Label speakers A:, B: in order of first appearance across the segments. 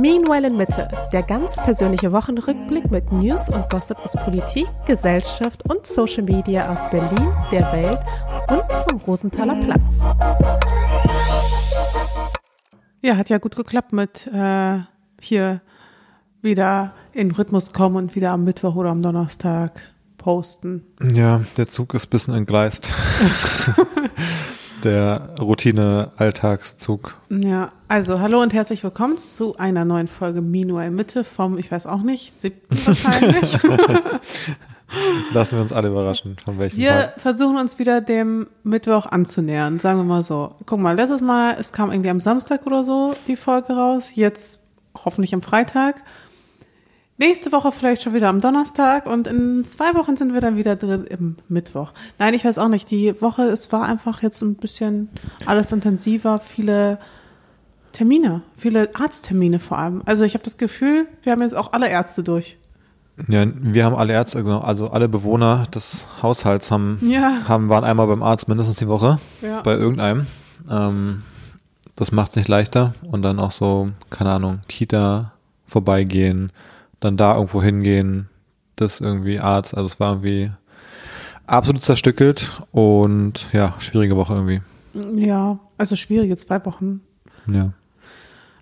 A: Meanwhile in Mitte, der ganz persönliche Wochenrückblick mit News und Gossip aus Politik, Gesellschaft und Social Media aus Berlin, der Welt und vom Rosenthaler Platz.
B: Ja, hat ja gut geklappt mit äh, hier wieder in Rhythmus kommen und wieder am Mittwoch oder am Donnerstag posten.
C: Ja, der Zug ist ein bisschen entgleist. der Routine-Alltagszug.
B: Ja, also hallo und herzlich willkommen zu einer neuen Folge Meanwhile Mitte vom, ich weiß auch nicht, siebten wahrscheinlich.
C: Lassen wir uns alle überraschen, von welchem
B: Wir
C: Tag.
B: versuchen uns wieder dem Mittwoch anzunähern, sagen wir mal so. Guck mal, letztes Mal, es kam irgendwie am Samstag oder so die Folge raus, jetzt hoffentlich am Freitag. Nächste Woche vielleicht schon wieder am Donnerstag und in zwei Wochen sind wir dann wieder drin im Mittwoch. Nein, ich weiß auch nicht. Die Woche, es war einfach jetzt ein bisschen alles intensiver, viele Termine, viele Arzttermine vor allem. Also ich habe das Gefühl, wir haben jetzt auch alle Ärzte durch.
C: Ja, wir haben alle Ärzte, genau, also alle Bewohner des Haushalts haben,
B: Ja.
C: haben waren einmal beim Arzt mindestens die Woche,
B: Ja.
C: bei irgendeinem. Ähm, das macht es nicht leichter. Und dann auch so, keine Ahnung, Kita vorbeigehen, dann da irgendwo hingehen, das irgendwie Arzt. Also es war irgendwie absolut zerstückelt und ja, schwierige Woche irgendwie.
B: Ja, also schwierige zwei Wochen.
C: Ja.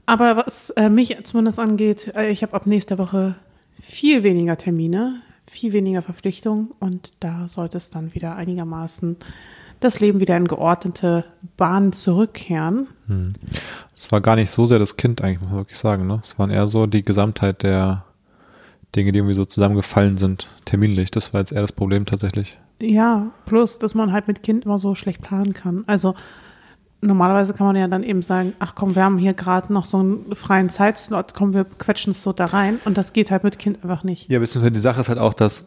B: Aber was äh, mich zumindest angeht, äh, ich habe ab nächster Woche viel weniger Termine, viel weniger Verpflichtungen und da sollte es dann wieder einigermaßen das Leben wieder in geordnete Bahnen zurückkehren.
C: Es war gar nicht so sehr das Kind eigentlich, muss man wirklich sagen. Ne? Es waren eher so die Gesamtheit der Dinge, die irgendwie so zusammengefallen sind, terminlich. Das war jetzt eher das Problem tatsächlich.
B: Ja, plus, dass man halt mit Kind immer so schlecht planen kann. Also normalerweise kann man ja dann eben sagen, ach komm, wir haben hier gerade noch so einen freien Zeitslot, komm, wir quetschen es so da rein und das geht halt mit Kind einfach nicht.
C: Ja, beziehungsweise die Sache ist halt auch, dass,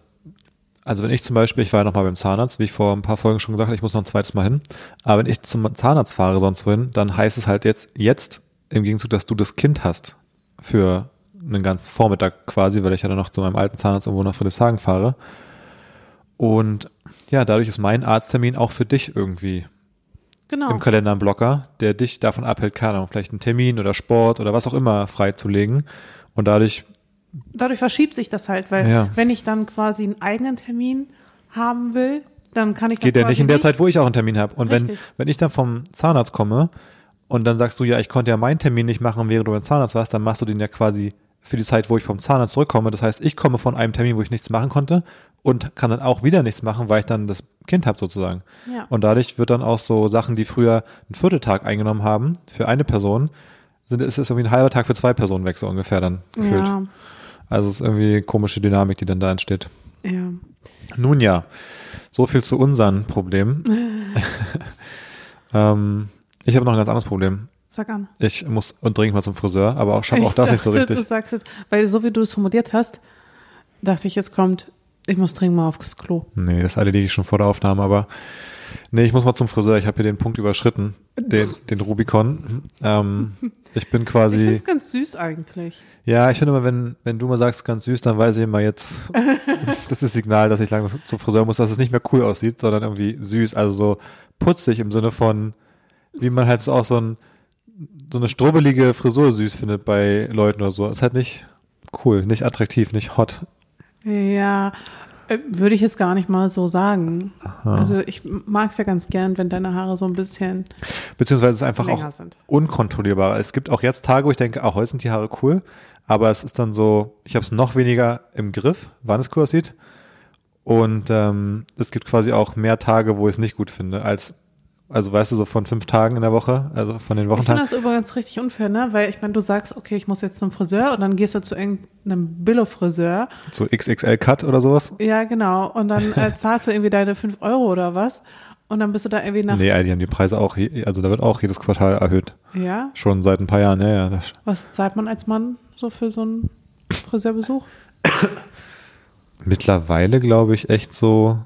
C: also wenn ich zum Beispiel, ich war ja noch mal beim Zahnarzt, wie ich vor ein paar Folgen schon gesagt habe, ich muss noch ein zweites Mal hin, aber wenn ich zum Zahnarzt fahre sonst wohin, dann heißt es halt jetzt, jetzt im Gegenzug, dass du das Kind hast für einen ganzen Vormittag quasi, weil ich ja dann noch zu meinem alten Zahnarzt irgendwo nach Friedrichshagen fahre. Und ja, dadurch ist mein Arzttermin auch für dich irgendwie
B: Genau.
C: im Kalender ein Blocker, der dich davon abhält, keine Ahnung, vielleicht einen Termin oder Sport oder was auch immer freizulegen. Und dadurch,
B: dadurch verschiebt sich das halt, weil
C: Ja.
B: wenn ich dann quasi einen eigenen Termin haben will, dann kann ich das
C: geht der nicht in der Zeit, wo ich auch einen Termin habe. Und wenn, wenn ich dann vom Zahnarzt komme und dann sagst du, ja, ich konnte ja meinen Termin nicht machen, während du beim Zahnarzt warst, dann machst du den ja quasi für die Zeit, wo ich vom Zahnarzt zurückkomme. Das heißt, ich komme von einem Termin, wo ich nichts machen konnte und kann dann auch wieder nichts machen, weil ich dann das Kind habe sozusagen.
B: Ja.
C: Und dadurch wird dann auch so Sachen, die früher einen Vierteltag eingenommen haben für eine Person, sind, ist es irgendwie ein halber Tag für zwei Personen weg, so ungefähr dann gefühlt.
B: Ja,
C: Also es ist irgendwie eine komische Dynamik, die dann da entsteht.
B: ja.
C: Nun ja, so viel zu unseren Problemen. ähm, ich habe noch ein ganz anderes Problem.
B: Sag an.
C: Ich muss und dringend mal zum Friseur, aber auch schaffe auch das nicht so
B: dachte, Du
C: richtig.
B: sagst jetzt, weil so wie du es formuliert hast, dachte ich, jetzt kommt, ich muss dringend mal aufs Klo.
C: Nee, das erledige ich schon vor der Aufnahme, aber nee, ich muss mal zum Friseur. Ich habe hier den Punkt überschritten, den, den Rubikon. Ähm, ich bin
B: Ich finde
C: quasi,
B: es ganz süß eigentlich.
C: ja, ich finde immer, wenn, wenn du mal sagst, ganz süß, dann weiß ich immer jetzt, das ist das Signal, dass ich langsam zum Friseur muss, dass es nicht mehr cool aussieht, sondern irgendwie süß, also so putzig im Sinne von, wie man halt so auch so ein, so eine strubbelige Frisur süß findet bei Leuten oder so. Ist halt nicht cool, nicht attraktiv, nicht hot.
B: Ja, äh, würde ich jetzt gar nicht mal so sagen. Also ich mag es ja ganz gern, wenn deine Haare so ein bisschen
C: Beziehungsweise es ist einfach auch
B: sind.
C: unkontrollierbar. Es gibt auch jetzt Tage, wo ich denke, ach, heute sind die Haare cool, aber es ist dann so, ich habe es noch weniger im Griff, wann es cool aussieht. Und ähm, es gibt quasi auch mehr Tage, wo ich es nicht gut finde, als, also weißt du, so von fünf Tagen in der Woche, also von den
B: Ich finde
C: Wochentagen.
B: das übrigens richtig unfair, ne? Weil ich meine, du sagst, okay, ich muss jetzt zum Friseur und dann gehst du zu irgendeinem Billo-Friseur.
C: So XXL-Cut oder sowas.
B: Ja, genau. Und dann äh, zahlst du irgendwie deine 5 Euro oder was. Und dann bist du da irgendwie nach.
C: Nee, die haben die Preise auch, also da wird auch jedes Quartal erhöht.
B: Ja.
C: Schon seit ein paar Jahren, ja, ja.
B: Was zahlt man als Mann so für so einen Friseurbesuch?
C: mittlerweile glaube ich echt so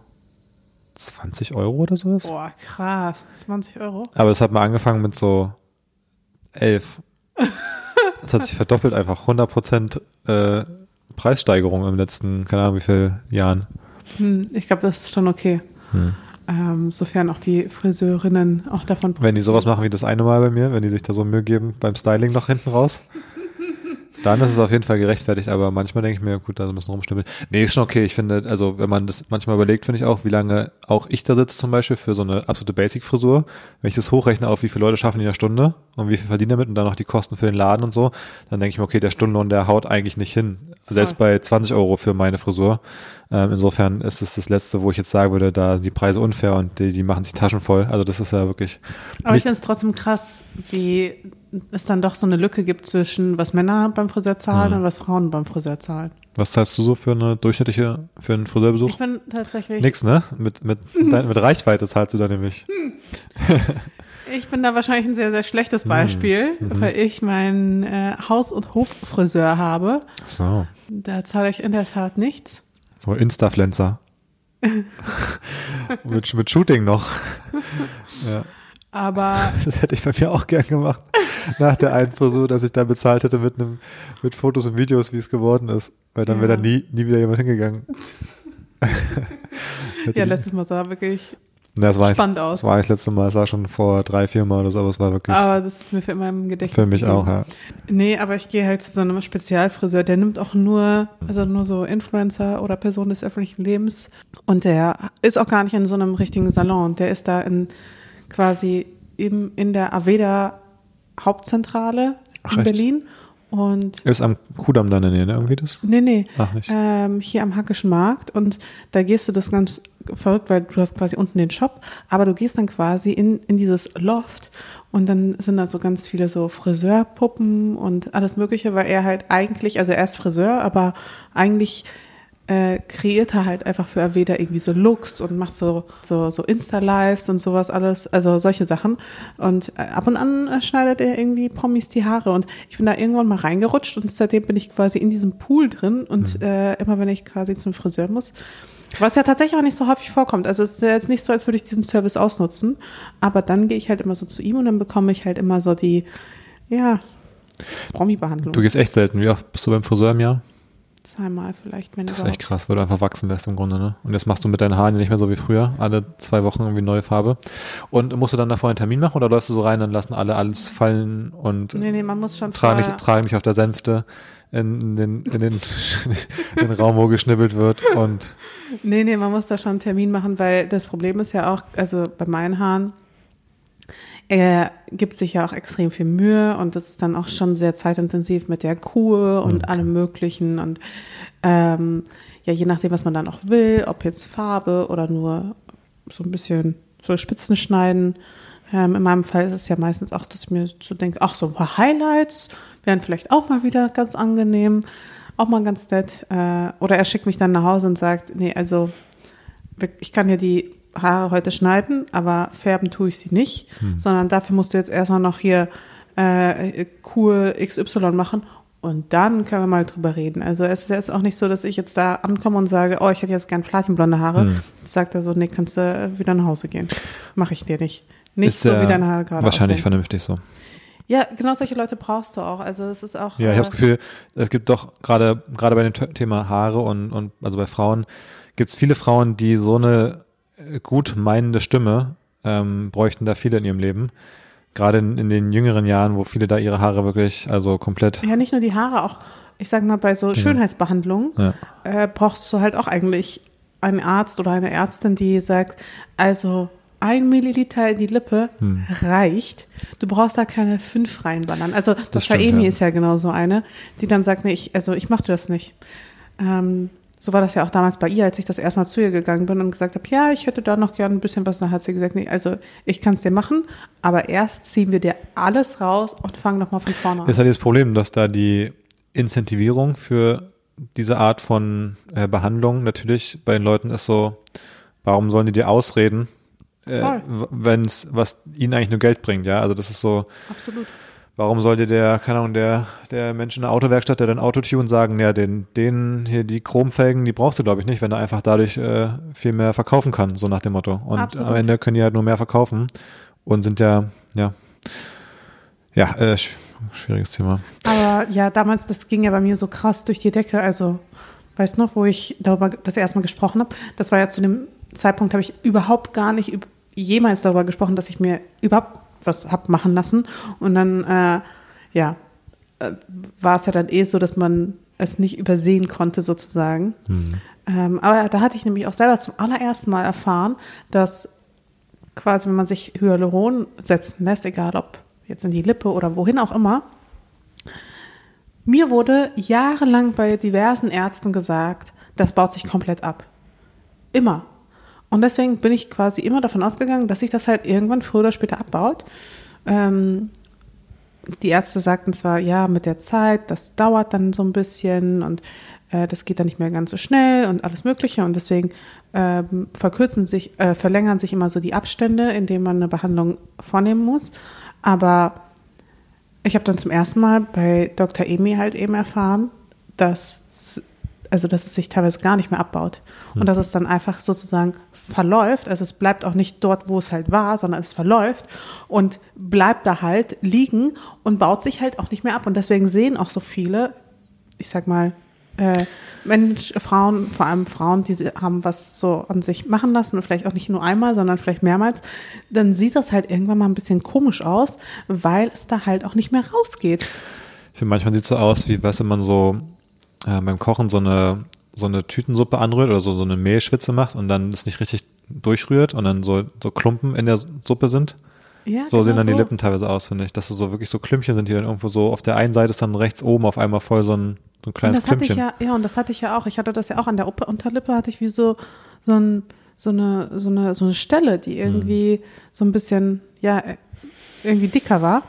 C: 20 Euro oder sowas.
B: Boah, krass. 20 Euro.
C: Aber es hat mal angefangen mit so elf. Das hat sich verdoppelt einfach. 100 Prozent äh, Preissteigerung im letzten, keine Ahnung wie viel Jahren.
B: Hm, ich glaube, das ist schon okay.
C: Hm.
B: Ähm, sofern auch die Friseurinnen auch davon
C: Wenn die sowas machen wie das eine Mal bei mir, wenn die sich da so Mühe geben beim Styling noch hinten raus. Dann ist es auf jeden Fall gerechtfertigt, aber manchmal denke ich mir, gut, da müssen rumstimmen. Nee, ist schon okay. Ich finde, also wenn man das manchmal überlegt, finde ich auch, wie lange auch ich da sitze zum Beispiel für so eine absolute Basic-Frisur. Wenn ich das hochrechne auf, wie viele Leute schaffen in der Stunde und wie viel verdienen damit und dann noch die Kosten für den Laden und so, dann denke ich mir, okay, der Stundenlohn, der haut eigentlich nicht hin. Selbst bei 20 Euro für meine Frisur. Ähm, insofern ist es das Letzte, wo ich jetzt sagen würde, da sind die Preise unfair und die, die machen sich Taschen voll. Also das ist ja wirklich.
B: Aber ich finde es trotzdem krass, wie es dann doch so eine Lücke gibt zwischen, was Männer beim Friseur zahlen
C: Mhm.
B: und was Frauen beim Friseur zahlen.
C: Was zahlst du so für eine durchschnittliche, für einen Friseurbesuch?
B: Ich bin tatsächlich,
C: Nix, ne? Mit, mit, dein, mit Reichweite zahlst du da nämlich.
B: ich bin da wahrscheinlich ein sehr, sehr
C: Mhm.
B: schlechtes Beispiel, weil ich meinen äh, Haus- und Hoffriseur habe.
C: So.
B: Da zahle ich in der Tat nichts.
C: So Instafluencer. mit, mit Shooting noch. Ja,
B: Aber
C: das hätte ich bei mir auch gern gemacht. Nach der einen Frisur, dass ich da bezahlt hätte mit einem, mit Fotos und Videos, wie es geworden ist. Weil dann wäre
B: Ja.
C: da nie, nie wieder jemand hingegangen.
B: Ja, letztes Mal sah wirklich
C: das war ich,
B: spannend aus.
C: Das war ich das letzte Mal, das war schon vor drei, vier Mal oder so, aber es war wirklich
B: Aber das ist mir für immer im Gedächtnis.
C: für mich auch, ja.
B: Nee, aber ich gehe halt zu so einem Spezialfriseur, der nimmt auch nur, also nur so Influencer oder Personen des öffentlichen Lebens. Und der ist auch gar nicht in so einem richtigen Salon. Der ist da in quasi eben in der Aveda Hauptzentrale
C: Ach,
B: in
C: echt?
B: Berlin. Und
C: Ist am Kudamm da in der Nähe, ne? Irgendwie das?
B: nee, nee.
C: Ach, nicht.
B: Ähm, hier am Hackischen Markt und da gehst du das ganz verrückt, weil du hast quasi unten den Shop, aber du gehst dann quasi in, in dieses Loft und dann sind da so ganz viele so Friseurpuppen und alles mögliche, weil er halt eigentlich, also er ist Friseur, aber eigentlich äh, kreiert er halt einfach für Aveda irgendwie so Looks und macht so so so Insta-Lives und sowas alles, also solche Sachen. Und äh, ab und an äh, schneidet er irgendwie Promis die Haare und ich bin da irgendwann mal reingerutscht und seitdem bin ich quasi in diesem Pool drin und äh, immer wenn ich quasi zum Friseur muss, was ja tatsächlich auch nicht so häufig vorkommt. Also es ist ja jetzt nicht so, als würde ich diesen Service ausnutzen, aber dann gehe ich halt immer so zu ihm und dann bekomme ich halt immer so die ja Promi-Behandlung.
C: Du gehst echt selten. Wie oft bist du beim Friseur im Jahr?
B: Zweimal vielleicht, wenn
C: Das ist echt krass, weil du einfach wachsen lässt im Grunde, ne? Und jetzt machst du mit deinen Haaren ja nicht mehr so wie früher, alle zwei Wochen irgendwie neue Farbe. Und musst du dann davor einen Termin machen oder läufst du so rein, dann lassen alle alles fallen und
B: Nee, nee, man muss schon
C: tragen, dich, tragen dich auf der Sänfte in den, in den, in den Raum, wo geschnibbelt wird und
B: Nee, nee, man muss da schon einen Termin machen, weil das Problem ist ja auch, also bei meinen Haaren, er gibt sich ja auch extrem viel Mühe und das ist dann auch schon sehr zeitintensiv mit der Kur und allem Möglichen und ähm, ja, je nachdem, was man dann auch will, ob jetzt Farbe oder nur so ein bisschen so Spitzen schneiden. Ähm, in meinem Fall ist es ja meistens auch, dass ich mir so denke, ach, so ein paar Highlights wären vielleicht auch mal wieder ganz angenehm, auch mal ganz nett. Äh, oder er schickt mich dann nach Hause und sagt, nee, also ich kann ja die Haare heute schneiden, aber färben tue ich sie nicht, sondern dafür musst du jetzt erstmal noch hier äh, Kur XY machen und dann können wir mal drüber reden. Also es ist jetzt auch nicht so, dass ich jetzt da ankomme und sage, oh, ich hätte jetzt gern platinblonde Haare. Sagt er so, nee, kannst du wieder nach Hause gehen. Mache ich dir nicht. Nicht
C: ist
B: so, wie deine Haare gerade
C: wahrscheinlich
B: aussehen.
C: vernünftig so.
B: Ja, genau solche Leute brauchst du auch. Also es ist auch.
C: Ja, ich
B: äh,
C: habe das Gefühl, es gibt doch gerade gerade bei dem Thema Haare und, und also bei Frauen gibt es viele Frauen, die so eine gut meinende Stimme ähm, bräuchten da viele in ihrem Leben. Gerade in, in den jüngeren Jahren, wo viele da ihre Haare wirklich also komplett
B: Ja, nicht nur die Haare, auch, ich sag mal, bei so Schönheitsbehandlungen
C: Ja.
B: äh, brauchst du halt auch eigentlich einen Arzt oder eine Ärztin, die sagt, also ein Milliliter in die Lippe
C: Hm.
B: reicht. Du brauchst da keine fünf reinballern. Also das
C: stimmt,
B: Amy
C: ja.
B: ist ja genau so eine, die dann sagt, nee, ich, also ich mache das nicht. Ähm, so war das ja auch damals bei ihr, als ich das erstmal zu ihr gegangen bin und gesagt habe, ja, ich hätte da noch gern ein bisschen was. Dann hat sie gesagt, nee, also ich kann es dir machen, aber erst ziehen wir dir alles raus und fangen nochmal von vorne an.
C: ist halt das Problem, dass da die Incentivierung für diese Art von äh, Behandlung natürlich bei den Leuten ist so, warum sollen die dir ausreden, äh, wenn es was ihnen eigentlich nur Geld bringt, ja? Also das ist so,
B: Absolut.
C: Warum sollte der, keine Ahnung, der, der Mensch in der Autowerkstatt, der dein Auto tun, sagen, ja, den, den hier, die Chromfelgen, die brauchst du, glaube ich, nicht, wenn er einfach dadurch äh, viel mehr verkaufen kann, so nach dem Motto. Und
B: Absolut.
C: am Ende können die halt nur mehr verkaufen und sind ja, ja, ja, äh, sch schwieriges Thema.
B: Aber ja, damals, das ging ja bei mir so krass durch die Decke. Also, weißt noch, wo ich darüber das erste Mal gesprochen habe? Das war ja zu dem Zeitpunkt, habe ich überhaupt gar nicht jemals darüber gesprochen, dass ich mir überhaupt was hab machen lassen. Und dann, äh, ja, äh, war es ja dann eh so, dass man es nicht übersehen konnte sozusagen.
C: Mhm.
B: Ähm, aber da hatte ich nämlich auch selber zum allerersten Mal erfahren, dass quasi, wenn man sich Hyaluron setzen lässt, egal ob jetzt in die Lippe oder wohin auch immer, mir wurde jahrelang bei diversen Ärzten gesagt, das baut sich komplett ab. Immer. Und deswegen bin ich quasi immer davon ausgegangen, dass sich das halt irgendwann früher oder später abbaut. Ähm, die Ärzte sagten zwar, ja, mit der Zeit, das dauert dann so ein bisschen und äh, das geht dann nicht mehr ganz so schnell und alles Mögliche. Und deswegen ähm, verkürzen sich, äh, verlängern sich immer so die Abstände, in denen man eine Behandlung vornehmen muss. Aber ich habe dann zum ersten Mal bei Dr. Emi halt eben erfahren, dass also dass es sich teilweise gar nicht mehr abbaut und
C: Hm.
B: dass es dann einfach sozusagen verläuft. Also es bleibt auch nicht dort, wo es halt war, sondern es verläuft und bleibt da halt liegen und baut sich halt auch nicht mehr ab. Und deswegen sehen auch so viele, ich sag mal, äh, Mensch, Frauen, vor allem Frauen, die haben was so an sich machen lassen und vielleicht auch nicht nur einmal, sondern vielleicht mehrmals, dann sieht das halt irgendwann mal ein bisschen komisch aus, weil es da halt auch nicht mehr rausgeht.
C: Ich finde, manchmal sieht es so aus, wie, weißt du, man so äh, beim Kochen so eine, so eine Tütensuppe anrührt oder so, so eine Mehlschwitze macht und dann es nicht richtig durchrührt und dann so, so Klumpen in der Suppe sind.
B: Ja,
C: So sehen
B: genau
C: dann die Lippen teilweise aus, finde ich. Dass so wirklich so Klümpchen sind, die dann irgendwo so auf der einen Seite ist dann rechts oben auf einmal voll so ein, so ein
B: Und
C: kleines
B: das hatte ich
C: Klümpchen.
B: ja, ja, und das hatte ich ja auch. Ich hatte das ja auch an der Unterlippe, hatte ich wie so, so, ein, so, eine, so, eine, so eine Stelle, die irgendwie so ein bisschen, ja, irgendwie dicker war.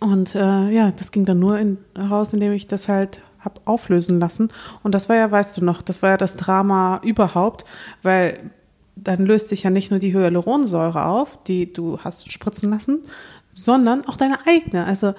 B: Und äh, ja, das ging dann nur in, raus, indem ich das halt hab auflösen lassen. Und das war ja, weißt du noch, das war ja das Drama überhaupt, weil dann löst sich ja nicht nur die Hyaluronsäure auf, die du hast spritzen lassen, sondern auch deine eigene. Also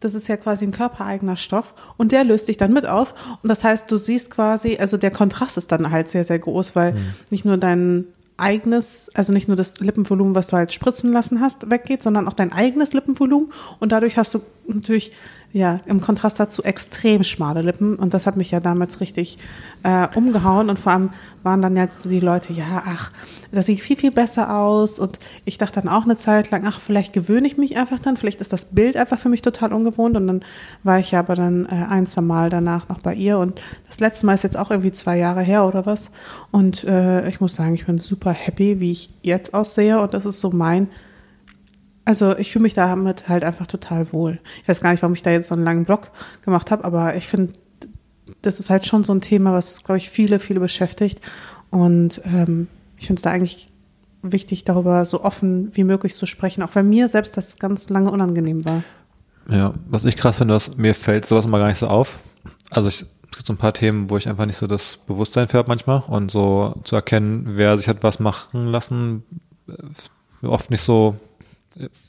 B: das ist ja quasi ein körpereigener Stoff und der löst sich dann mit auf. Und das heißt, du siehst quasi, also der Kontrast ist dann halt sehr, sehr groß, weil nicht nur dein eigenes, also nicht nur das Lippenvolumen, was du halt spritzen lassen hast, weggeht, sondern auch dein eigenes Lippenvolumen. Und dadurch hast du natürlich, ja, im Kontrast dazu extrem schmale Lippen. Und das hat mich ja damals richtig äh, umgehauen. Und vor allem waren dann jetzt so die Leute, ja, ach, das sieht viel, viel besser aus. Und ich dachte dann auch eine Zeit lang, ach, vielleicht gewöhne ich mich einfach dann. Vielleicht ist das Bild einfach für mich total ungewohnt. Und dann war ich ja aber dann äh, ein, zwei Mal danach noch bei ihr. Und das letzte Mal ist jetzt auch irgendwie zwei Jahre her oder was. Und äh, ich muss sagen, ich bin super happy, wie ich jetzt aussehe. Und das ist so mein also ich fühle mich damit halt einfach total wohl. Ich weiß gar nicht, warum ich da jetzt so einen langen Blog gemacht habe, aber ich finde, das ist halt schon so ein Thema, was, glaube ich, viele, viele beschäftigt. Und ähm, ich finde es da eigentlich wichtig, darüber so offen wie möglich zu sprechen, auch wenn mir selbst das ganz lange unangenehm war.
C: Ja, was ich krass finde, was mir fällt sowas immer gar nicht so auf. Also ich, es gibt so ein paar Themen, wo ich einfach nicht so das Bewusstsein für habe manchmal und so zu erkennen, wer sich hat was machen lassen, äh, oft nicht so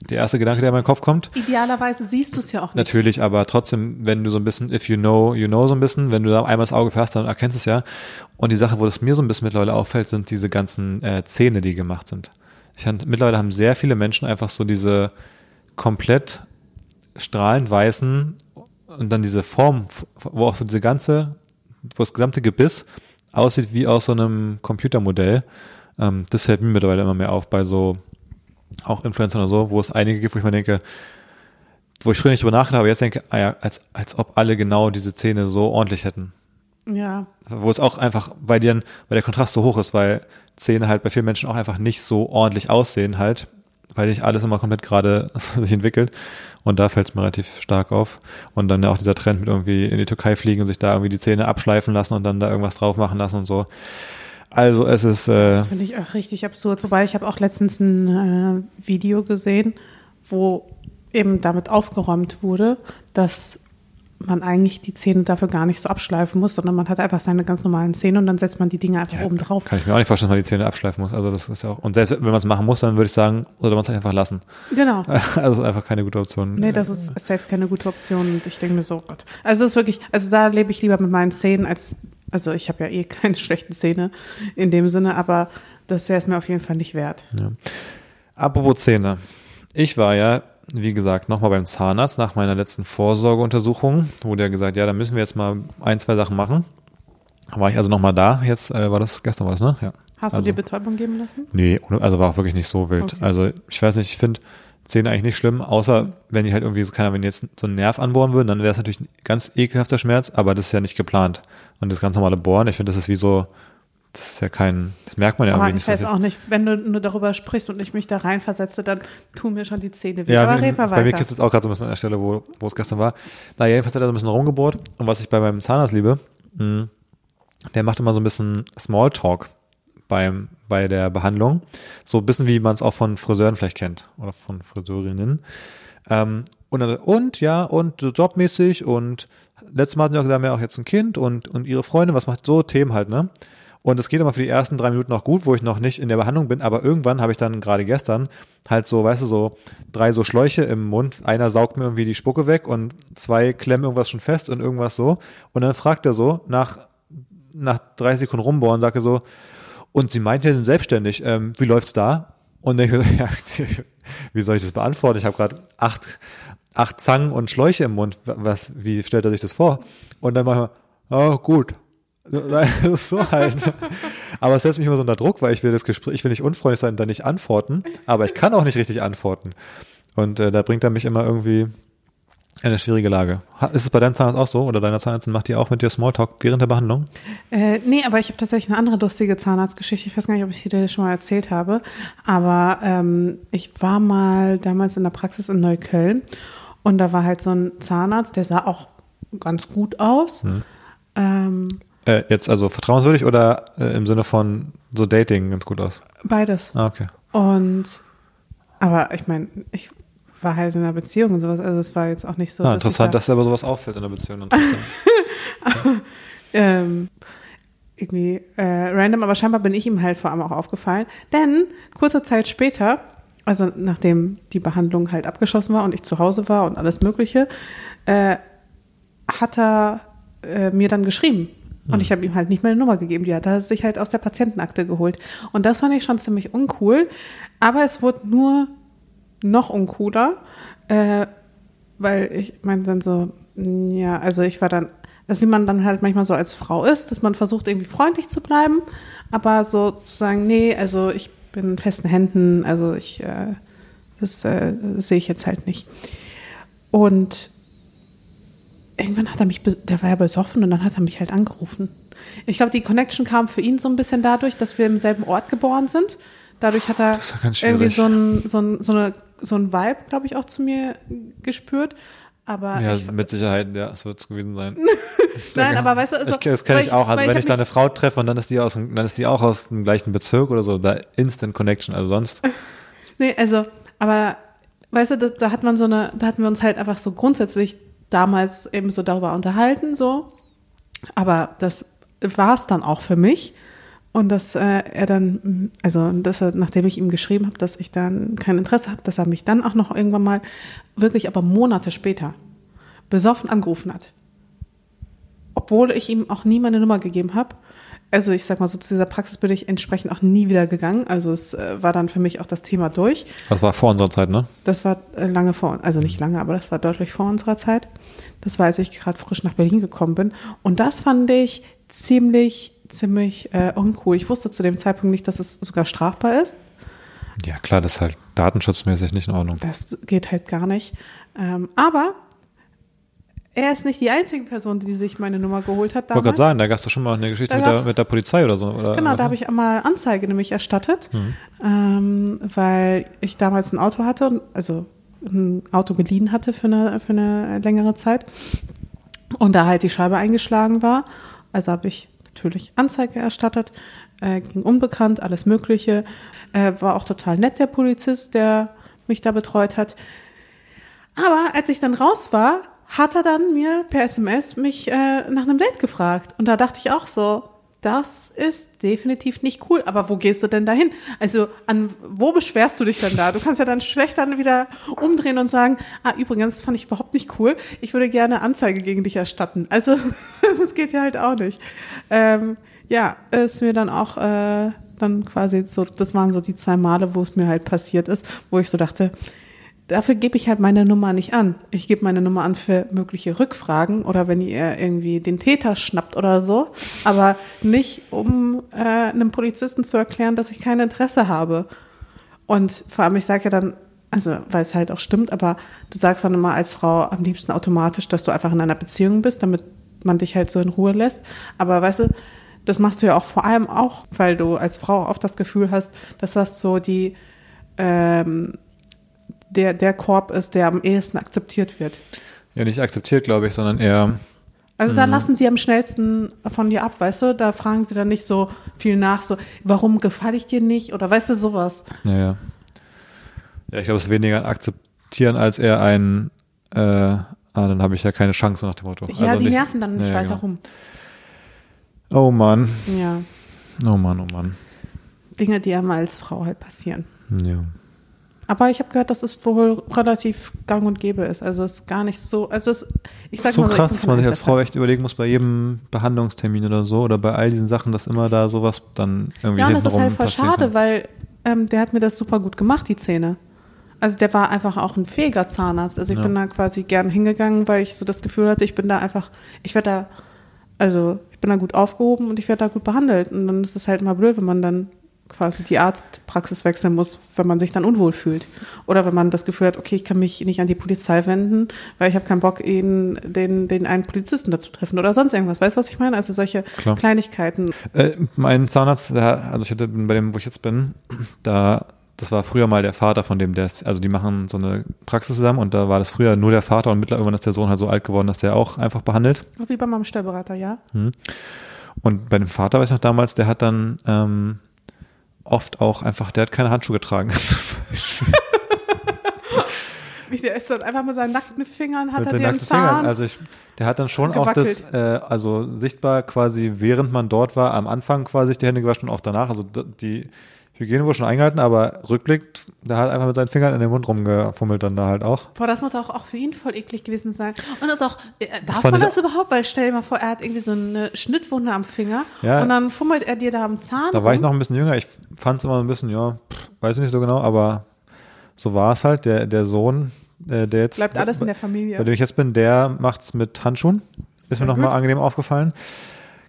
C: der erste Gedanke, der in meinen Kopf kommt.
B: Idealerweise siehst du es ja auch nicht.
C: Natürlich, aber trotzdem, wenn du so ein bisschen, if you know, you know so ein bisschen, wenn du da einmal das Auge fährst, dann erkennst du es ja. Und die Sache, wo das mir so ein bisschen mittlerweile auffällt, sind diese ganzen äh, Zähne, die gemacht sind. Ich fand, mittlerweile haben sehr viele Menschen einfach so diese komplett strahlend weißen und dann diese Form, wo auch so diese ganze, wo das gesamte Gebiss aussieht wie aus so einem Computermodell. Ähm, das fällt mir mittlerweile immer mehr auf bei so auch Influencern oder so, wo es einige gibt, wo ich mir denke, wo ich früher nicht drüber nachgedacht habe, jetzt denke, ah ja, als, als ob alle genau diese Zähne so ordentlich hätten.
B: Ja,
C: Wo es auch einfach, weil, die dann, weil der Kontrast so hoch ist, weil Zähne halt bei vielen Menschen auch einfach nicht so ordentlich aussehen halt, weil nicht alles immer komplett gerade sich entwickelt. Und da fällt es mir relativ stark auf. Und dann ja auch dieser Trend mit irgendwie in die Türkei fliegen und sich da irgendwie die Zähne abschleifen lassen und dann da irgendwas drauf machen lassen und so. Also es ist, äh,
B: Das finde ich auch richtig absurd. Wobei ich habe auch letztens ein äh, Video gesehen, wo eben damit aufgeräumt wurde, dass man eigentlich die Zähne dafür gar nicht so abschleifen muss, sondern man hat einfach seine ganz normalen Zähne und dann setzt man die Dinge einfach oben drauf.
C: kann ich mir auch nicht vorstellen, dass man die Zähne abschleifen muss. Also das ist ja auch, und selbst wenn man es machen muss, dann würde ich sagen, sollte man es einfach lassen.
B: Genau.
C: Also das ist einfach keine gute Option.
B: Nee, das ist safe keine gute Option und ich denke mir so, oh Gott. Also das ist wirklich, also da lebe ich lieber mit meinen Zähnen als, also ich habe ja eh keine schlechten Zähne in dem Sinne, aber das wäre es mir auf jeden Fall nicht wert.
C: Ja. Apropos Zähne. Ich war ja, wie gesagt, nochmal beim Zahnarzt nach meiner letzten Vorsorgeuntersuchung, wo der gesagt, ja, da müssen wir jetzt mal ein, zwei Sachen machen. Da war ich also nochmal da. Jetzt äh, war das, gestern war das, ne? Ja.
B: Hast
C: Also-
B: du dir Betäubung geben lassen?
C: Nee, also war auch wirklich nicht so wild.
B: Okay.
C: Also ich weiß nicht, ich finde, Zähne eigentlich nicht schlimm, außer wenn die halt irgendwie so, keiner, wenn die jetzt so einen Nerv anbohren würden, dann wäre es natürlich ein ganz ekelhafter Schmerz, aber das ist ja nicht geplant. Und das ganz normale Bohren, ich finde, das ist wie so, das ist ja kein, das merkt man ja
B: Aber
C: irgendwie
B: ich
C: nicht
B: weiß
C: so.
B: auch nicht, wenn du nur darüber sprichst und ich mich da reinversetze, dann tun mir schon die Zähne weh.
C: Ja,
B: Aber red mal
C: bei mir
B: weiter.
C: kitzelt es auch gerade so ein bisschen an der Stelle, wo, wo es gestern war. Na, jedenfalls hat er so ein bisschen rumgebohrt. Und was ich bei meinem Zahnarzt liebe, mh, der macht immer so ein bisschen Smalltalk beim, bei der Behandlung. So ein bisschen wie man es auch von Friseuren vielleicht kennt. Oder von Friseurinnen. Ähm, und, und ja, und jobmäßig und letztes Mal hatten sie auch gesagt, wir auch jetzt ein Kind und, und ihre Freundin, was macht so Themen halt, ne? Und es geht immer für die ersten drei Minuten noch gut, wo ich noch nicht in der Behandlung bin, aber irgendwann habe ich dann gerade gestern halt so, weißt du, so drei so Schläuche im Mund. Einer saugt mir irgendwie die Spucke weg und zwei klemmen irgendwas schon fest und irgendwas so. Und dann fragt er so, nach, nach 30 Sekunden rumbohren, sagt er so, und sie meint, wir sind selbstständig, ähm, wie läuft's da? Und ich, ja, wie soll ich das beantworten? Ich habe gerade acht, acht Zangen und Schläuche im Mund. Was, wie stellt er sich das vor? Und dann wir, oh, gut. So halt. Aber es setzt mich immer so unter Druck, weil ich will das Gespräch, ich will nicht unfreundlich sein und dann nicht antworten, aber ich kann auch nicht richtig antworten. Und äh, da bringt er mich immer irgendwie eine schwierige Lage. Ist es bei deinem Zahnarzt auch so? Oder deiner Zahnärztin macht die auch mit dir Smalltalk während der Behandlung?
B: Äh, nee, aber ich habe tatsächlich eine andere lustige Zahnarztgeschichte. Ich weiß gar nicht, ob ich sie dir schon mal erzählt habe. Aber ähm, ich war mal damals in der Praxis in Neukölln und da war halt so ein Zahnarzt, der sah auch ganz gut aus. Ähm,
C: Äh, jetzt also vertrauenswürdig oder äh, im Sinne von so Dating ganz gut aus?
B: beides.
C: Ah, okay.
B: Und aber ich meine, ich war halt in einer Beziehung und sowas, also es war jetzt auch nicht so.
C: ah,
B: dass
C: interessant, dass aber sowas auffällt in der Beziehung. trotzdem.
B: ähm, irgendwie äh, random, aber scheinbar bin ich ihm halt vor allem auch aufgefallen. Denn kurze Zeit später, also nachdem die Behandlung halt abgeschlossen war und ich zu Hause war und alles Mögliche, äh, hat er äh, mir dann geschrieben. Und ich habe ihm halt nicht meine Nummer gegeben. Die hat er sich halt aus der Patientenakte geholt. Und das fand ich schon ziemlich uncool. Aber es wurde nur noch uncooler, äh, weil ich meine dann so, ja, also ich war dann, also wie man dann halt manchmal so als Frau ist, dass man versucht irgendwie freundlich zu bleiben, aber so zu sagen, nee, also ich bin in festen Händen, also ich, äh, das, äh, das sehe ich jetzt halt nicht. Und irgendwann hat er mich, der war ja besoffen und dann hat er mich halt angerufen. Ich glaube, die Connection kam für ihn so ein bisschen dadurch, dass wir im selben Ort geboren sind. Dadurch hat er irgendwie so ein, so ein, so eine, so ein Vibe, glaube ich, auch zu mir gespürt. Aber
C: ja,
B: ich,
C: mit Sicherheit, ja, es wird es gewesen sein.
B: nein, aber weißt du, also,
C: ich, das kenne ich auch. Also wenn
B: hab
C: ich da eine Frau treffe und dann ist die aus, dem- dann ist die auch aus dem gleichen Bezirk oder so, da Instant Connection. Also sonst,
B: Nee, also, aber weißt du, da, da hat man so eine, da hatten wir uns halt einfach so grundsätzlich damals eben so darüber unterhalten, so. Aber das war es dann auch für mich. Und dass äh, er dann, also dass er, nachdem ich ihm geschrieben habe, dass ich dann kein Interesse habe, dass er mich dann auch noch irgendwann mal, wirklich aber Monate später, besoffen angerufen hat. Obwohl ich ihm auch nie meine Nummer gegeben habe. Also ich sag mal so, zu dieser Praxis bin ich entsprechend auch nie wieder gegangen. Also es äh, war dann für mich auch das Thema durch.
C: das war vor unserer Zeit, ne?
B: Das war äh, lange vor, also nicht lange, aber das war deutlich vor unserer Zeit. Das war, als ich gerade frisch nach Berlin gekommen bin. Und das fand ich ziemlich, ziemlich äh, uncool. Ich wusste zu dem Zeitpunkt nicht, dass es sogar strafbar ist.
C: Ja, klar, das ist halt datenschutzmäßig nicht in Ordnung.
B: Das geht halt gar nicht. Ähm, aber er ist nicht die einzige Person, die sich meine Nummer geholt hat
C: Ich wollte gerade sagen, da gab es doch schon mal eine Geschichte mit der, mit der Polizei oder so. Oder
B: Genau, da habe ich einmal Anzeige nämlich erstattet, ähm, weil ich damals ein Auto hatte, also ein Auto geliehen hatte für eine, für eine längere Zeit und da halt die Scheibe eingeschlagen war. Also habe ich natürlich Anzeige erstattet, äh, ging unbekannt, alles Mögliche. Äh, war auch total nett, der Polizist, der mich da betreut hat. Aber als ich dann raus war, hat er dann mir per SMS mich äh, nach einem Date gefragt. Und da dachte ich auch so, das ist definitiv nicht cool. Aber wo gehst du denn dahin? Also an wo beschwerst du dich denn da? Du kannst ja dann schlecht dann wieder umdrehen und sagen, ah übrigens, das fand ich überhaupt nicht cool. Ich würde gerne Anzeige gegen dich erstatten. Also das geht ja halt auch nicht. Ähm, ja, ist mir dann auch äh, dann quasi so, das waren so die zwei Male, wo es mir halt passiert ist, wo ich so dachte, dafür gebe ich halt meine Nummer nicht an. Ich gebe meine Nummer an für mögliche Rückfragen oder wenn ihr irgendwie den Täter schnappt oder so, aber nicht um äh, einem Polizisten zu erklären, dass ich kein Interesse habe. Und vor allem, ich sage ja dann also weil es halt auch stimmt, aber du sagst dann immer als Frau am liebsten automatisch, dass du einfach in einer Beziehung bist, damit man dich halt so in Ruhe lässt. Aber weißt du, das machst du ja auch vor allem auch, weil du als Frau oft das Gefühl hast, dass das so die ähm, der, der Korb ist, der am ehesten akzeptiert wird.
C: Ja, nicht akzeptiert, glaube ich, sondern eher.
B: Also da lassen sie am schnellsten von dir ab, weißt du? Da fragen sie dann nicht so viel nach, so, warum gefalle ich dir nicht? Oder weißt du, sowas.
C: Ja, ja. Ja, ich glaube, es ist weniger ein Akzeptieren als eher ein, äh, ah, dann habe ich ja keine Chance nach dem Motto.
B: Ja,
C: also
B: die
C: nicht-
B: nerven dann nicht
C: Ja, ja,
B: weiter
C: genau.
B: rum.
C: Oh Mann,
B: Ja.
C: oh Mann, oh Mann.
B: Dinge, die einem als Frau halt passieren.
C: Ja.
B: Aber ich habe gehört, dass es wohl relativ gang und gäbe ist. Also es ist gar nicht so, also es, ich sag
C: so
B: mal, so,
C: krass, dass man sich als Frau echt überlegen muss bei jedem Behandlungstermin oder so oder bei all diesen Sachen, dass immer da sowas dann irgendwie
B: Ja, und das ist halt voll schade,
C: kann.
B: weil ähm, der hat mir das super gut gemacht, die Zähne. Also der war einfach auch ein fähiger Zahnarzt. Also ich
C: Ja.
B: bin da quasi gern hingegangen, weil ich so das Gefühl hatte, ich bin da einfach, ich werde da, also ich bin da gut aufgehoben und ich werde da gut behandelt. Und dann ist es halt immer blöd, wenn man dann quasi die Arztpraxis wechseln muss, wenn man sich dann unwohl fühlt. Oder wenn man das Gefühl hat, okay, ich kann mich nicht an die Polizei wenden, weil ich habe keinen Bock, ihn, den, den einen Polizisten dazu treffen oder sonst irgendwas. Weißt du, was ich meine? Also solche
C: Klar.
B: Kleinigkeiten.
C: Äh, mein Zahnarzt, der, also ich hatte bei dem, wo ich jetzt bin, da, das war früher mal der Vater von dem, der ist, also die machen so eine Praxis zusammen und da war das früher nur der Vater und mittlerweile ist der Sohn halt so alt geworden, dass der auch einfach behandelt.
B: Wie bei meinem Steuerberater, ja.
C: Und bei dem Vater, weiß ich noch damals, der hat dann ähm, oft auch einfach, der hat keine Handschuhe getragen.
B: Wie der ist dann einfach mit seinen nackten Fingern, hat
C: Mit
B: er
C: den nackten Fingern.
B: Zahn.
C: Also ich, der hat dann schon auch das,
B: Gewackelt.
C: äh, also sichtbar quasi, während man dort war, am Anfang quasi sich die Hände gewaschen und auch danach. Also die Hygiene wurde schon eingehalten, aber rückblickt, der hat einfach mit seinen Fingern in den Mund rumgefummelt dann da halt auch.
B: Boah, das muss auch, auch für ihn voll eklig gewesen sein. Und das ist auch, äh, darf
C: fand
B: man das überhaupt? Weil stell dir mal vor, er hat irgendwie so eine Schnittwunde am Finger
C: Ja.
B: und dann fummelt er dir da am Zahn.
C: Da war ich noch ein bisschen jünger. Ich fand es immer ein bisschen, ja, pff, weiß ich nicht so genau, aber so war es halt. Der, der Sohn, äh, der jetzt.
B: Bleibt alles in der
C: Bei
B: Familie.
C: dem ich jetzt bin, der macht's mit Handschuhen. Ist mir
B: Sehr
C: nochmal angenehm aufgefallen.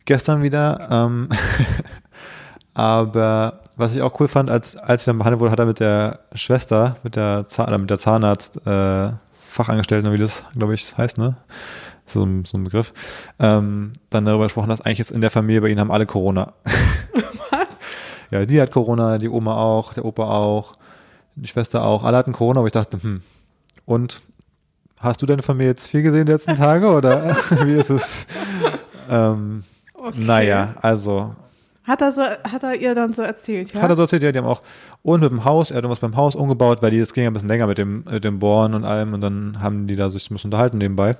C: Gestern wieder. Ähm, aber was ich auch cool fand, als, als ich dann behandelt wurde, hat er mit der Schwester, mit der, Zahn, mit der Zahnarzt, äh, Fachangestellten, wie das, glaube ich, heißt, ne? So, ein- so ein Begriff. Ähm, dann darüber gesprochen, dass eigentlich jetzt in der Familie bei ihnen haben alle Corona.
B: Was?
C: Ja, die hat Corona, die Oma auch, der Opa auch, die Schwester auch. Alle hatten Corona, aber ich dachte, hm, und hast du deine Familie jetzt viel gesehen die letzten Tage oder wie ist es? Ähm,
B: Okay.
C: Naja, also
B: Hat er so, hat er ihr dann so erzählt, ja?
C: hat er so erzählt, ja, die haben auch und mit dem Haus, er hat irgendwas beim Haus umgebaut, weil die, das ging ja ein bisschen länger mit dem, mit dem Bohren und allem und dann haben die da sich ein bisschen unterhalten nebenbei.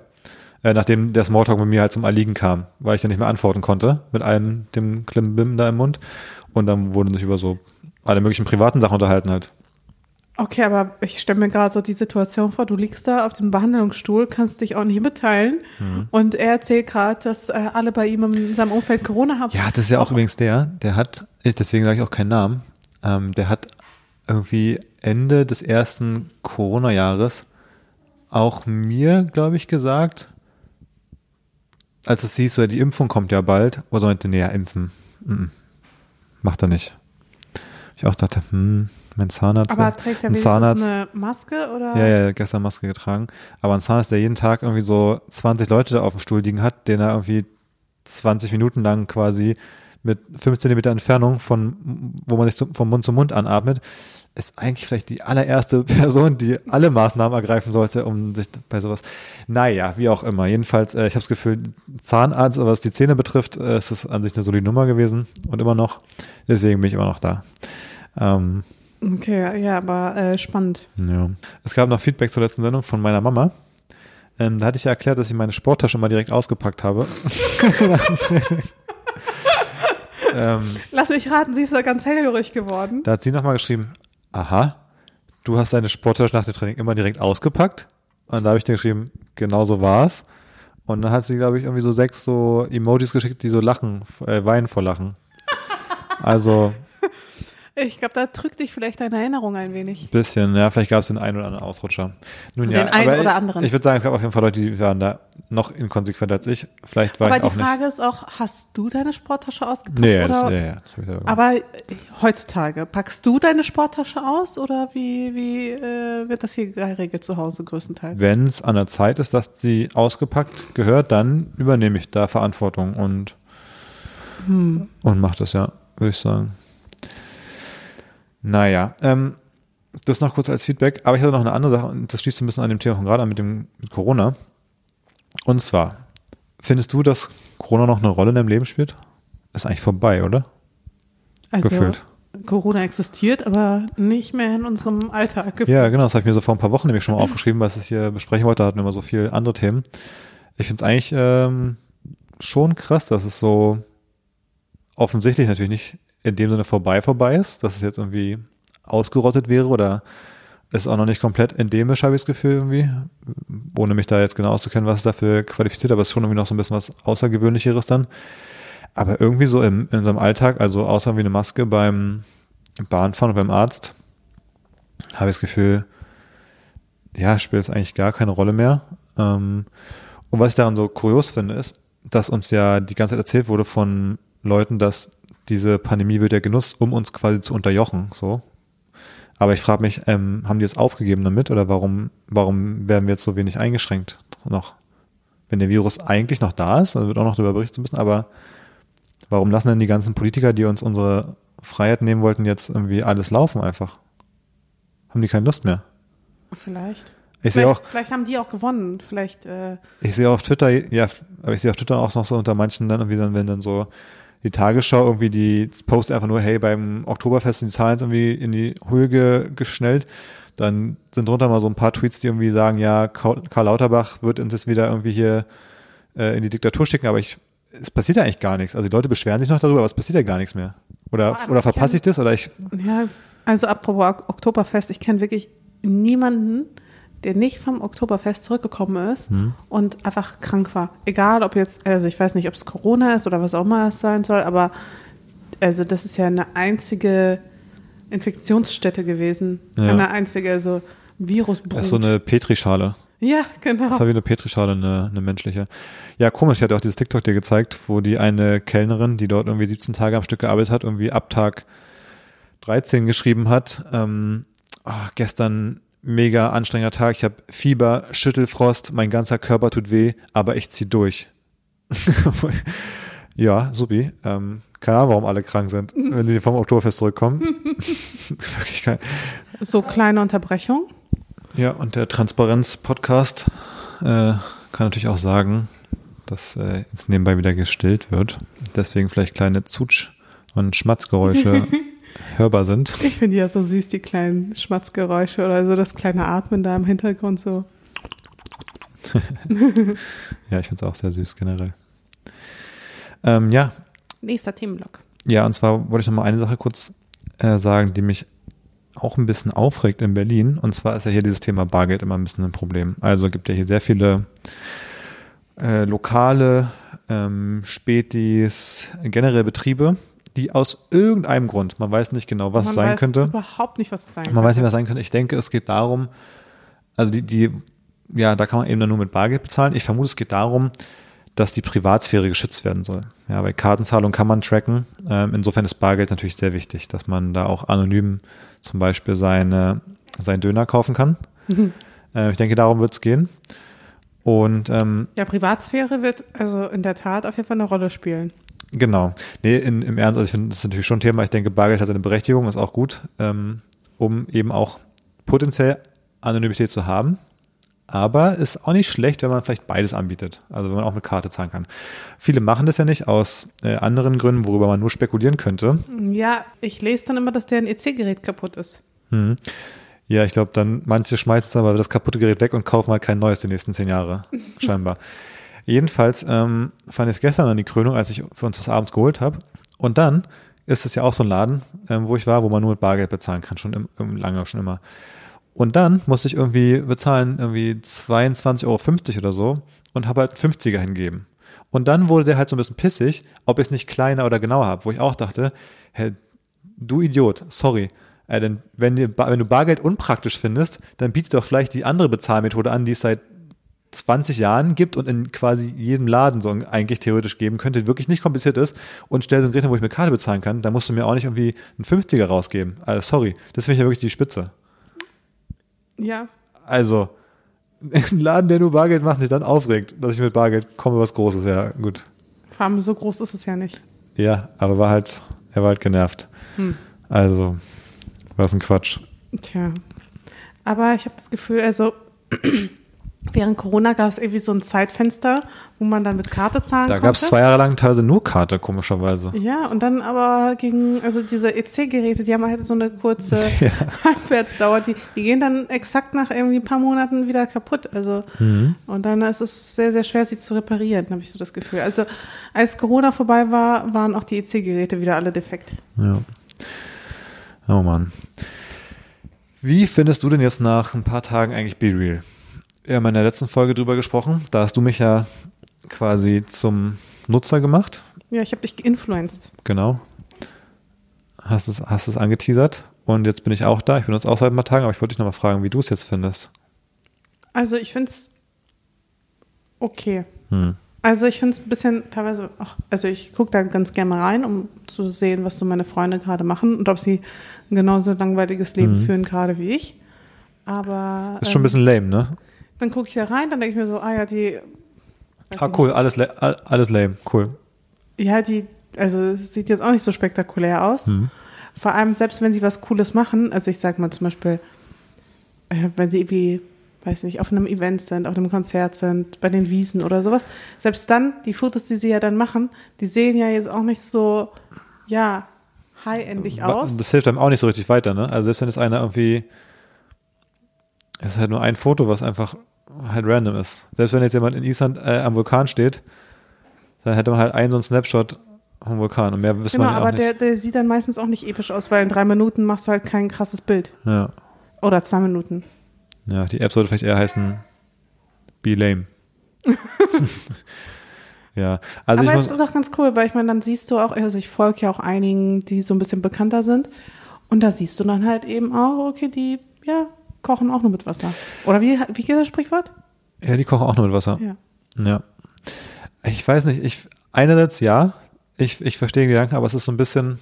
C: Äh, nachdem der Smalltalk mit mir halt zum Erliegen kam, weil ich dann nicht mehr antworten konnte mit allem dem Klimbim da im Mund und dann wurden sich über so alle möglichen privaten Sachen unterhalten halt.
B: Okay, aber ich stelle mir gerade so die Situation vor, du liegst da auf dem Behandlungsstuhl, kannst dich auch nicht mitteilen
C: Mhm.
B: und er erzählt gerade, dass äh, alle bei ihm in seinem Umfeld Corona haben.
C: Ja, das ist ja auch übrigens der, der hat, deswegen sage ich auch keinen Namen, ähm, der hat irgendwie Ende des ersten Corona-Jahres auch mir, glaube ich, gesagt, als es hieß, so, die Impfung kommt ja bald, oder meinte, nee, ja, impfen. Mhm. Macht er nicht. Ich auch dachte, hm, mein Zahnarzt.
B: aber trägt er
C: ein Zahnarzt,
B: eine Maske oder?
C: ja, ja, er gestern Maske getragen. Aber ein Zahnarzt, der jeden Tag irgendwie so 20 Leute da auf dem Stuhl liegen hat, den er irgendwie 20 Minuten lang quasi mit 5 Zentimeter Entfernung von, wo man sich zum, vom Mund zu Mund anatmet, ist eigentlich vielleicht die allererste Person, die alle Maßnahmen ergreifen sollte, um sich bei sowas. Naja, wie auch immer. Jedenfalls, äh, ich habe das Gefühl, Zahnarzt, was die Zähne betrifft, äh, ist es an sich eine solide Nummer gewesen und immer noch. Deswegen bin ich immer noch da. Ähm,
B: Okay, ja, aber äh, spannend.
C: ja. Es gab noch Feedback zur letzten Sendung von meiner Mama. Ähm, da hatte ich ja erklärt, dass ich meine Sporttasche mal direkt ausgepackt habe. ähm,
B: Lass mich raten, sie ist da ganz hellhörig geworden.
C: da hat sie nochmal geschrieben, aha, du hast deine Sporttasche nach dem Training immer direkt ausgepackt. Und da habe ich dir geschrieben, genau so war's. Und dann hat sie, glaube ich, irgendwie so sechs so Emojis geschickt, die so lachen, äh, weinen vor Lachen. Also,
B: Ich glaube, da drückt dich vielleicht deine Erinnerung ein wenig.
C: Bisschen, ja, vielleicht gab es den einen oder anderen Ausrutscher. Nun
B: Den
C: ja,
B: einen
C: aber
B: oder
C: ich-
B: anderen.
C: Ich würde sagen, es gab auf jeden Fall Leute, die waren da noch inkonsequenter als ich. Vielleicht war
B: Aber
C: ich
B: die
C: auch
B: Frage
C: nicht.
B: ist auch, hast du deine Sporttasche ausgepackt?
C: Nee,
B: oder?
C: das, ja, ja, das habe ich da gemacht.
B: Aber äh, heutzutage, packst du deine Sporttasche aus oder wie, wie äh, wird das hier geregelt zu Hause größtenteils?
C: Wenn es an der Zeit ist, dass die ausgepackt gehört, dann übernehme ich da Verantwortung und,
B: Hm.
C: und mache das, ja, würde ich sagen. Naja, ähm, das noch kurz als Feedback, aber ich hatte noch eine andere Sache und das schließt ein bisschen an dem Thema von gerade an mit dem mit Corona. Und zwar, findest du, dass Corona noch eine Rolle in deinem Leben spielt? Ist eigentlich vorbei, oder?
B: Also,
C: gefühlt.
B: Corona existiert, aber nicht mehr in unserem Alltag gefühlt.
C: Ja, genau, das habe ich mir so vor ein paar Wochen nämlich schon mal aufgeschrieben, was ich hier besprechen wollte, da hatten wir immer so viele andere Themen. Ich finde es eigentlich ähm, schon krass, dass es so offensichtlich natürlich nicht in dem Sinne vorbei vorbei ist, dass es jetzt irgendwie ausgerottet wäre oder ist auch noch nicht komplett endemisch, habe ich das Gefühl irgendwie, ohne mich da jetzt genau auszukennen, was dafür qualifiziert, aber es ist schon irgendwie noch so ein bisschen was Außergewöhnlicheres dann. Aber irgendwie so im, in unserem Alltag, also außer wie eine Maske beim Bahnfahren und beim Arzt, habe ich das Gefühl, ja, spielt es eigentlich gar keine Rolle mehr. Ähm, und was ich daran so kurios finde, ist, dass uns ja die ganze Zeit erzählt wurde von Leuten, dass diese Pandemie wird ja genutzt, um uns quasi zu unterjochen, so. Aber ich frage mich, ähm, haben die es aufgegeben damit oder warum, warum werden wir jetzt so wenig eingeschränkt noch? Wenn der Virus eigentlich noch da ist, also wird auch noch darüber berichtet ein bisschen, aber warum lassen denn die ganzen Politiker, die uns unsere Freiheit nehmen wollten, jetzt irgendwie alles laufen einfach? Haben die keine Lust mehr?
B: Vielleicht.
C: Ich
B: Vielleicht,
C: auch,
B: vielleicht haben die auch gewonnen. Vielleicht, äh,
C: ich sehe auf Twitter, ja, aber ich sehe auf Twitter auch noch so unter manchen dann irgendwie dann, wenn dann so die Tagesschau irgendwie die post einfach nur, hey, beim Oktoberfest sind die Zahlen irgendwie in die Höhe ge geschnellt. Dann sind drunter mal so ein paar Tweets, die irgendwie sagen, ja, Karl Lauterbach wird uns jetzt wieder irgendwie hier äh, in die Diktatur schicken, aber ich, es passiert ja eigentlich gar nichts. Also die Leute beschweren sich noch darüber, aber es passiert ja gar nichts mehr. Oder,
B: aber
C: oder
B: ich
C: verpasse
B: kenn-
C: ich das? Oder ich,
B: ja, also apropos Ok- Oktoberfest, ich kenne wirklich niemanden, der nicht vom Oktoberfest zurückgekommen ist
C: Hm.
B: und einfach krank war. Egal, ob jetzt, also ich weiß nicht, ob es Corona ist oder was auch immer es sein soll, aber also das ist ja eine einzige Infektionsstätte gewesen.
C: Ja.
B: Eine einzige, also Virusbrut.
C: das ist so eine Petrischale.
B: ja, genau.
C: Das war wie eine Petrischale, eine, eine menschliche. Ja, komisch, ich hatte auch dieses TikTok dir gezeigt, wo die eine Kellnerin, die dort irgendwie 17 Tage am Stück gearbeitet hat, irgendwie ab Tag 13 geschrieben hat, ähm, ah, gestern mega anstrengender Tag, ich habe Fieber, Schüttelfrost, mein ganzer Körper tut weh, aber ich zieh durch. ja, supi. Ähm, keine Ahnung, warum alle krank sind, wenn sie vom Oktoberfest zurückkommen. Wirklich kein,
B: So kleine Unterbrechung.
C: ja, und der Transparenz-Podcast äh, kann natürlich auch sagen, dass äh, jetzt nebenbei wieder gestillt wird. Deswegen vielleicht kleine Zutsch- und Schmatzgeräusche hörbar sind.
B: Ich finde die ja so süß, die kleinen Schmatzgeräusche oder so das kleine Atmen da im Hintergrund so.
C: Ja, ich finde es auch sehr süß generell. Ähm, ja,
B: Nächster Themenblock.
C: ja, und zwar wollte ich noch mal eine Sache kurz äh, sagen, die mich auch ein bisschen aufregt in Berlin. Und zwar ist ja hier dieses Thema Bargeld immer ein bisschen ein Problem. Also gibt ja hier sehr viele äh, Lokale, ähm, Spätis, generell Betriebe, die aus irgendeinem Grund, man weiß nicht genau, was
B: Man
C: es sein
B: weiß
C: könnte,
B: überhaupt nicht, was es sein
C: man weiß nicht,
B: könnte.
C: was sein könnte. Ich denke, es geht darum, also die, die, ja, da kann man eben dann nur mit Bargeld bezahlen. Ich vermute, es geht darum, dass die Privatsphäre geschützt werden soll. Ja, bei Kartenzahlung kann man tracken. Ähm, insofern ist Bargeld natürlich sehr wichtig, dass man da auch anonym zum Beispiel seine, seinen Döner kaufen kann. Äh, ich denke, darum wird es gehen. Und ähm,
B: Ja, Privatsphäre wird also in der Tat auf jeden Fall eine Rolle spielen.
C: Genau. Nee, in, im Ernst, also ich finde, das ist natürlich schon ein Thema. Ich denke, Bargeld hat seine Berechtigung, ist auch gut, ähm, um eben auch potenziell Anonymität zu haben. Aber ist auch nicht schlecht, wenn man vielleicht beides anbietet. Also wenn man auch mit Karte zahlen kann. Viele machen das ja nicht aus äh, anderen Gründen, worüber man nur spekulieren könnte.
B: Ja, ich lese dann immer, dass deren EC-Gerät kaputt ist.
C: Mhm. Ja, ich glaube, dann manche schmeißen dann aber das kaputte Gerät weg und kaufen mal kein neues die nächsten zehn Jahre, scheinbar. Jedenfalls ähm, fand ich es gestern an die Krönung, als ich für uns das abends geholt habe. Und dann ist es ja auch so ein Laden, ähm, wo ich war, wo man nur mit Bargeld bezahlen kann, schon im, im, lange, schon immer. Und dann musste ich irgendwie bezahlen, irgendwie 22,50 Euro oder so und habe halt einen 50er hingeben. Und dann wurde der halt so ein bisschen pissig, ob ich es nicht kleiner oder genauer habe, wo ich auch dachte, hä, du Idiot, sorry. Äh, denn wenn, dir, wenn du Bargeld unpraktisch findest, dann biete doch vielleicht die andere Bezahlmethode an, die es seit 20 Jahren gibt und in quasi jedem Laden so eigentlich theoretisch geben könnte, wirklich nicht kompliziert ist und stell so ein Gerät wo ich mit Karte bezahlen kann, dann musst du mir auch nicht irgendwie einen 50er rausgeben. Also sorry, das finde ich ja wirklich die Spitze.
B: Ja.
C: Also, ein Laden, der nur Bargeld macht, sich dann aufregt, dass ich mit Bargeld komme, was Großes, ja, gut.
B: Vor allem so groß ist es ja nicht.
C: Ja, aber war halt, er war halt genervt. Also, was ein Quatsch.
B: Tja. Aber ich habe das Gefühl, also während Corona gab es irgendwie so ein Zeitfenster, wo man dann mit Karte zahlen
C: Da
B: konnte.
C: gab es zwei Jahre lang teilweise nur Karte, komischerweise.
B: Ja, und dann aber gegen, also diese EC-Geräte, die haben halt so eine kurze
C: Ja.
B: Halbwertsdauer, die, die gehen dann exakt nach irgendwie ein paar Monaten wieder kaputt. Also,
C: Mhm.
B: und dann ist es sehr, sehr schwer, sie zu reparieren, habe ich so das Gefühl. Also, als Corona vorbei war, waren auch die EC-Geräte wieder alle defekt.
C: Ja. Oh Mann. Wie findest du denn jetzt nach ein paar Tagen eigentlich Be Real? Wir haben in der letzten Folge drüber gesprochen. Da hast du mich ja quasi zum Nutzer gemacht.
B: Ja, ich habe dich geinfluenced.
C: Genau. Hast es, hast es angeteasert. Und jetzt bin ich auch da. Ich benutze auch seit ein paar Tagen, aber ich wollte dich nochmal fragen, wie du es jetzt findest.
B: Also, ich finde es okay.
C: Hm.
B: Also ich finde es ein bisschen teilweise, ach, also ich gucke da ganz gerne mal rein, um zu sehen, was so meine Freunde gerade machen und ob sie ein genauso langweiliges Leben führen gerade wie ich. Aber
C: Mhm. Ist schon ein
B: ähm,
C: bisschen lame, ne?
B: Dann gucke ich da rein, dann denke ich mir so, ah ja, die
C: Ah, cool. Alles, alles lame. Cool.
B: Ja, die, also es sieht jetzt auch nicht so spektakulär aus.
C: Mhm.
B: Vor allem, selbst wenn sie was Cooles machen, also ich sag mal zum Beispiel, äh, wenn sie irgendwie, weiß nicht, auf einem Event sind, auf einem Konzert sind, bei den Wiesen oder sowas, selbst dann, die Fotos, die sie ja dann machen, die sehen ja jetzt auch nicht so, ja, high-endig aus.
C: Das hilft einem auch nicht so richtig weiter, ne? Also selbst wenn es einer irgendwie, es ist halt nur ein Foto, was einfach halt random ist. Selbst wenn jetzt jemand in Island äh, am Vulkan steht, dann hätte man halt einen so einen Snapshot vom Vulkan und mehr wüsste
B: Genau,
C: man ja auch
B: aber der,
C: nicht.
B: der sieht dann meistens auch nicht episch aus, weil in drei Minuten machst du halt kein krasses Bild.
C: ja.
B: Oder zwei Minuten.
C: ja, die App sollte vielleicht eher heißen Be Lame. ja, also
B: aber
C: ich
B: es ist doch ganz cool, weil ich meine, dann siehst du auch, also ich folge ja auch einigen, die so ein bisschen bekannter sind. Und da siehst du dann halt eben auch, okay, die, ja, kochen auch nur mit Wasser. Oder wie, wie geht das Sprichwort?
C: ja, die kochen auch nur mit Wasser.
B: Ja.
C: Ja. Ich weiß nicht, ich einerseits ja, ich, ich verstehe den Gedanken, aber es ist so ein bisschen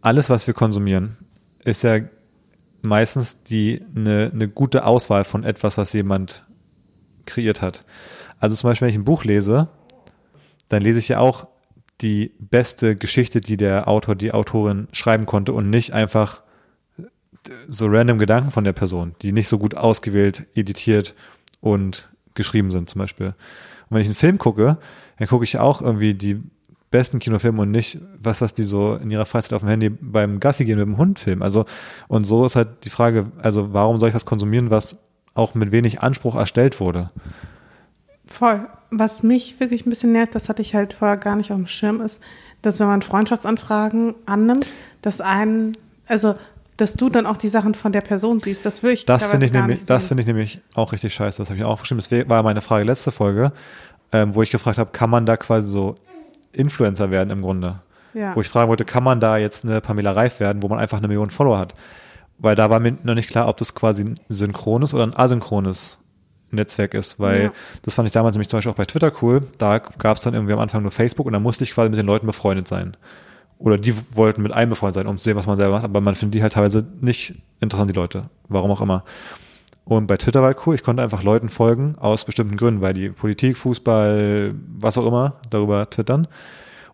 C: alles, was wir konsumieren, ist ja meistens die eine, eine gute Auswahl von etwas, was jemand kreiert hat. Also zum Beispiel, wenn ich ein Buch lese, dann lese ich ja auch die beste Geschichte, die der Autor, die Autorin schreiben konnte und nicht einfach so random Gedanken von der Person, die nicht so gut ausgewählt, editiert und geschrieben sind zum Beispiel. Und wenn ich einen Film gucke, dann gucke ich auch irgendwie die besten Kinofilme und nicht was, was die so in ihrer Freizeit auf dem Handy beim Gassi gehen mit dem Hund filmen. Also, und so ist halt die Frage, also warum soll ich was konsumieren, was auch mit wenig Anspruch erstellt wurde?
B: Voll. Was mich wirklich ein bisschen nervt, das hatte ich halt vorher gar nicht auf dem Schirm, ist, dass wenn man Freundschaftsanfragen annimmt, dass einen, also, dass du dann auch die Sachen von der Person siehst. Das will ich
C: Das finde ich nämlich, das finde ich nämlich auch richtig scheiße. Das habe ich auch geschrieben. Das war meine Frage letzte Folge, ähm, wo ich gefragt habe, kann man da quasi so Influencer werden im Grunde?
B: Ja.
C: Wo ich fragen wollte, kann man da jetzt eine Pamela Reif werden, wo man einfach eine Million Follower hat? Weil da war mir noch nicht klar, ob das quasi ein synchrones oder ein asynchrones Netzwerk ist, weil
B: Ja.
C: das fand ich damals nämlich zum Beispiel auch bei Twitter cool. Da gab es dann irgendwie am Anfang nur Facebook und da musste ich quasi mit den Leuten befreundet sein. Oder die wollten mit einem befreundet sein, um zu sehen, was man selber macht, aber man findet die halt teilweise nicht interessant, die Leute. Warum auch immer. Und bei Twitter war halt cool, ich konnte einfach Leuten folgen, aus bestimmten Gründen, weil die Politik, Fußball, was auch immer, darüber twittern.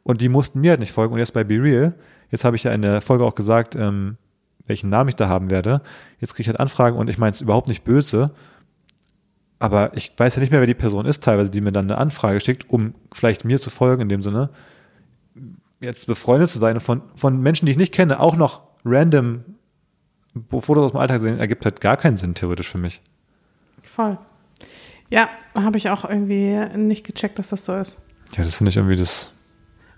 C: Und die mussten mir halt nicht folgen. Und jetzt bei Be Real, jetzt habe ich ja in der Folge auch gesagt, ähm, welchen Namen ich da haben werde. Jetzt kriege ich halt Anfragen und ich meine es überhaupt nicht böse, aber ich weiß ja nicht mehr, wer die Person ist, teilweise, die mir dann eine Anfrage schickt, um vielleicht mir zu folgen in dem Sinne, jetzt befreundet zu sein und von, von Menschen, die ich nicht kenne, auch noch random Fotos aus dem Alltag sehen, ergibt halt gar keinen Sinn theoretisch für mich.
B: Voll. Ja, habe ich auch irgendwie nicht gecheckt, dass das so ist.
C: Ja, das finde ich irgendwie das.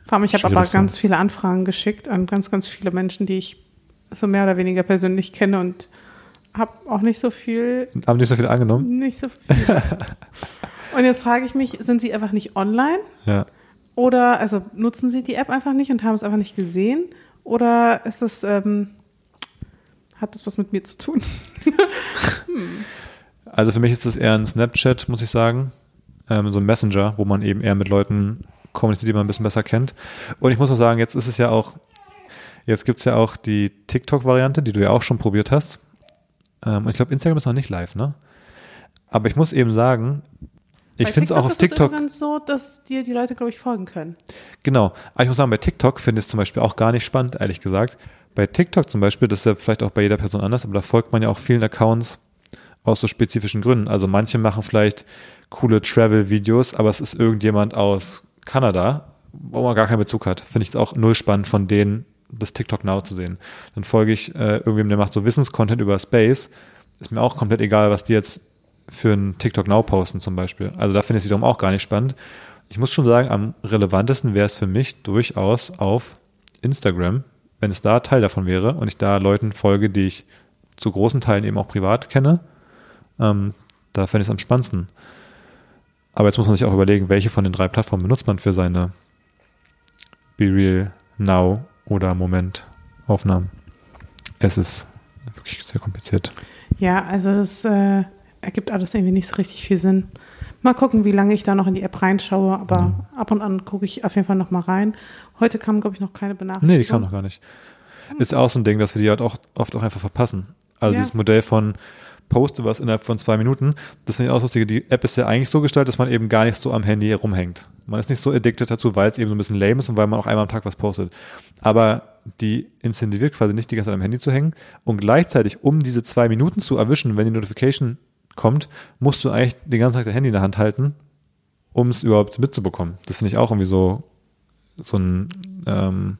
B: Vor allem, ich habe aber ganz viele Anfragen geschickt an ganz, ganz viele Menschen, die ich so mehr oder weniger persönlich kenne und habe auch nicht so viel,
C: Haben nicht so viele angenommen?
B: nicht so viel. und jetzt frage ich mich, sind sie einfach nicht online?
C: Ja.
B: Oder also nutzen Sie die App einfach nicht und haben es einfach nicht gesehen? Oder ist das, ähm, hat das was mit mir zu tun?
C: Also für mich ist das eher ein Snapchat, muss ich sagen. Ähm, so ein Messenger, wo man eben eher mit Leuten kommuniziert, die man ein bisschen besser kennt. Und ich muss auch sagen, jetzt ist es ja auch, jetzt gibt es ja auch die TikTok-Variante, die du ja auch schon probiert hast. Ähm, und ich glaube, Instagram ist noch nicht live, ne? Aber ich muss eben sagen, ich finde es auch auf
B: ist es
C: TikTok.
B: übrigens so, dass dir die Leute, glaube ich, folgen können.
C: Genau. Aber ich muss sagen, bei TikTok finde ich es zum Beispiel auch gar nicht spannend, ehrlich gesagt. Bei TikTok zum Beispiel, das ist ja vielleicht auch bei jeder Person anders, aber da folgt man ja auch vielen Accounts aus so spezifischen Gründen. Also manche machen vielleicht coole Travel-Videos, aber es ist irgendjemand aus Kanada, wo man gar keinen Bezug hat. Finde ich auch null spannend von denen, das TikTok Now zu sehen. Dann folge ich äh, irgendwem, der macht so Wissenscontent über Space. Ist mir auch komplett egal, was die jetzt für einen TikTok Now posten zum Beispiel. Also da finde ich es wiederum auch gar nicht spannend. Ich muss schon sagen, am relevantesten wäre es für mich durchaus auf Instagram, wenn es da Teil davon wäre und ich da Leuten folge, die ich zu großen Teilen eben auch privat kenne. Ähm, da fände ich es am spannendsten. Aber jetzt muss man sich auch überlegen, welche von den drei Plattformen benutzt man für seine Be Real, Now oder Moment-Aufnahmen. Es ist wirklich sehr kompliziert.
B: Ja, also das äh, ergibt alles irgendwie nicht so richtig viel Sinn. Mal gucken, wie lange ich da noch in die App reinschaue, aber ab und an gucke ich auf jeden Fall noch mal rein. Heute kam, glaube ich, noch keine Benachrichtigung.
C: Nee, die kam noch gar nicht. Ist auch so ein Ding, dass wir die halt auch oft auch einfach verpassen. Also
B: Ja.
C: dieses Modell von poste was innerhalb von zwei Minuten, das finde ich auch lustig. Die App ist ja eigentlich so gestaltet, dass man eben gar nicht so am Handy rumhängt. Man ist nicht so addicted dazu, weil es eben so ein bisschen lame ist und weil man auch einmal am Tag was postet. Aber die incentiviert quasi nicht die ganze Zeit am Handy zu hängen und gleichzeitig, um diese zwei Minuten zu erwischen, wenn die Notification kommt, musst du eigentlich den ganzen Tag dein Handy in der Hand halten, um es überhaupt mitzubekommen. Das finde ich auch irgendwie so, so ein ähm,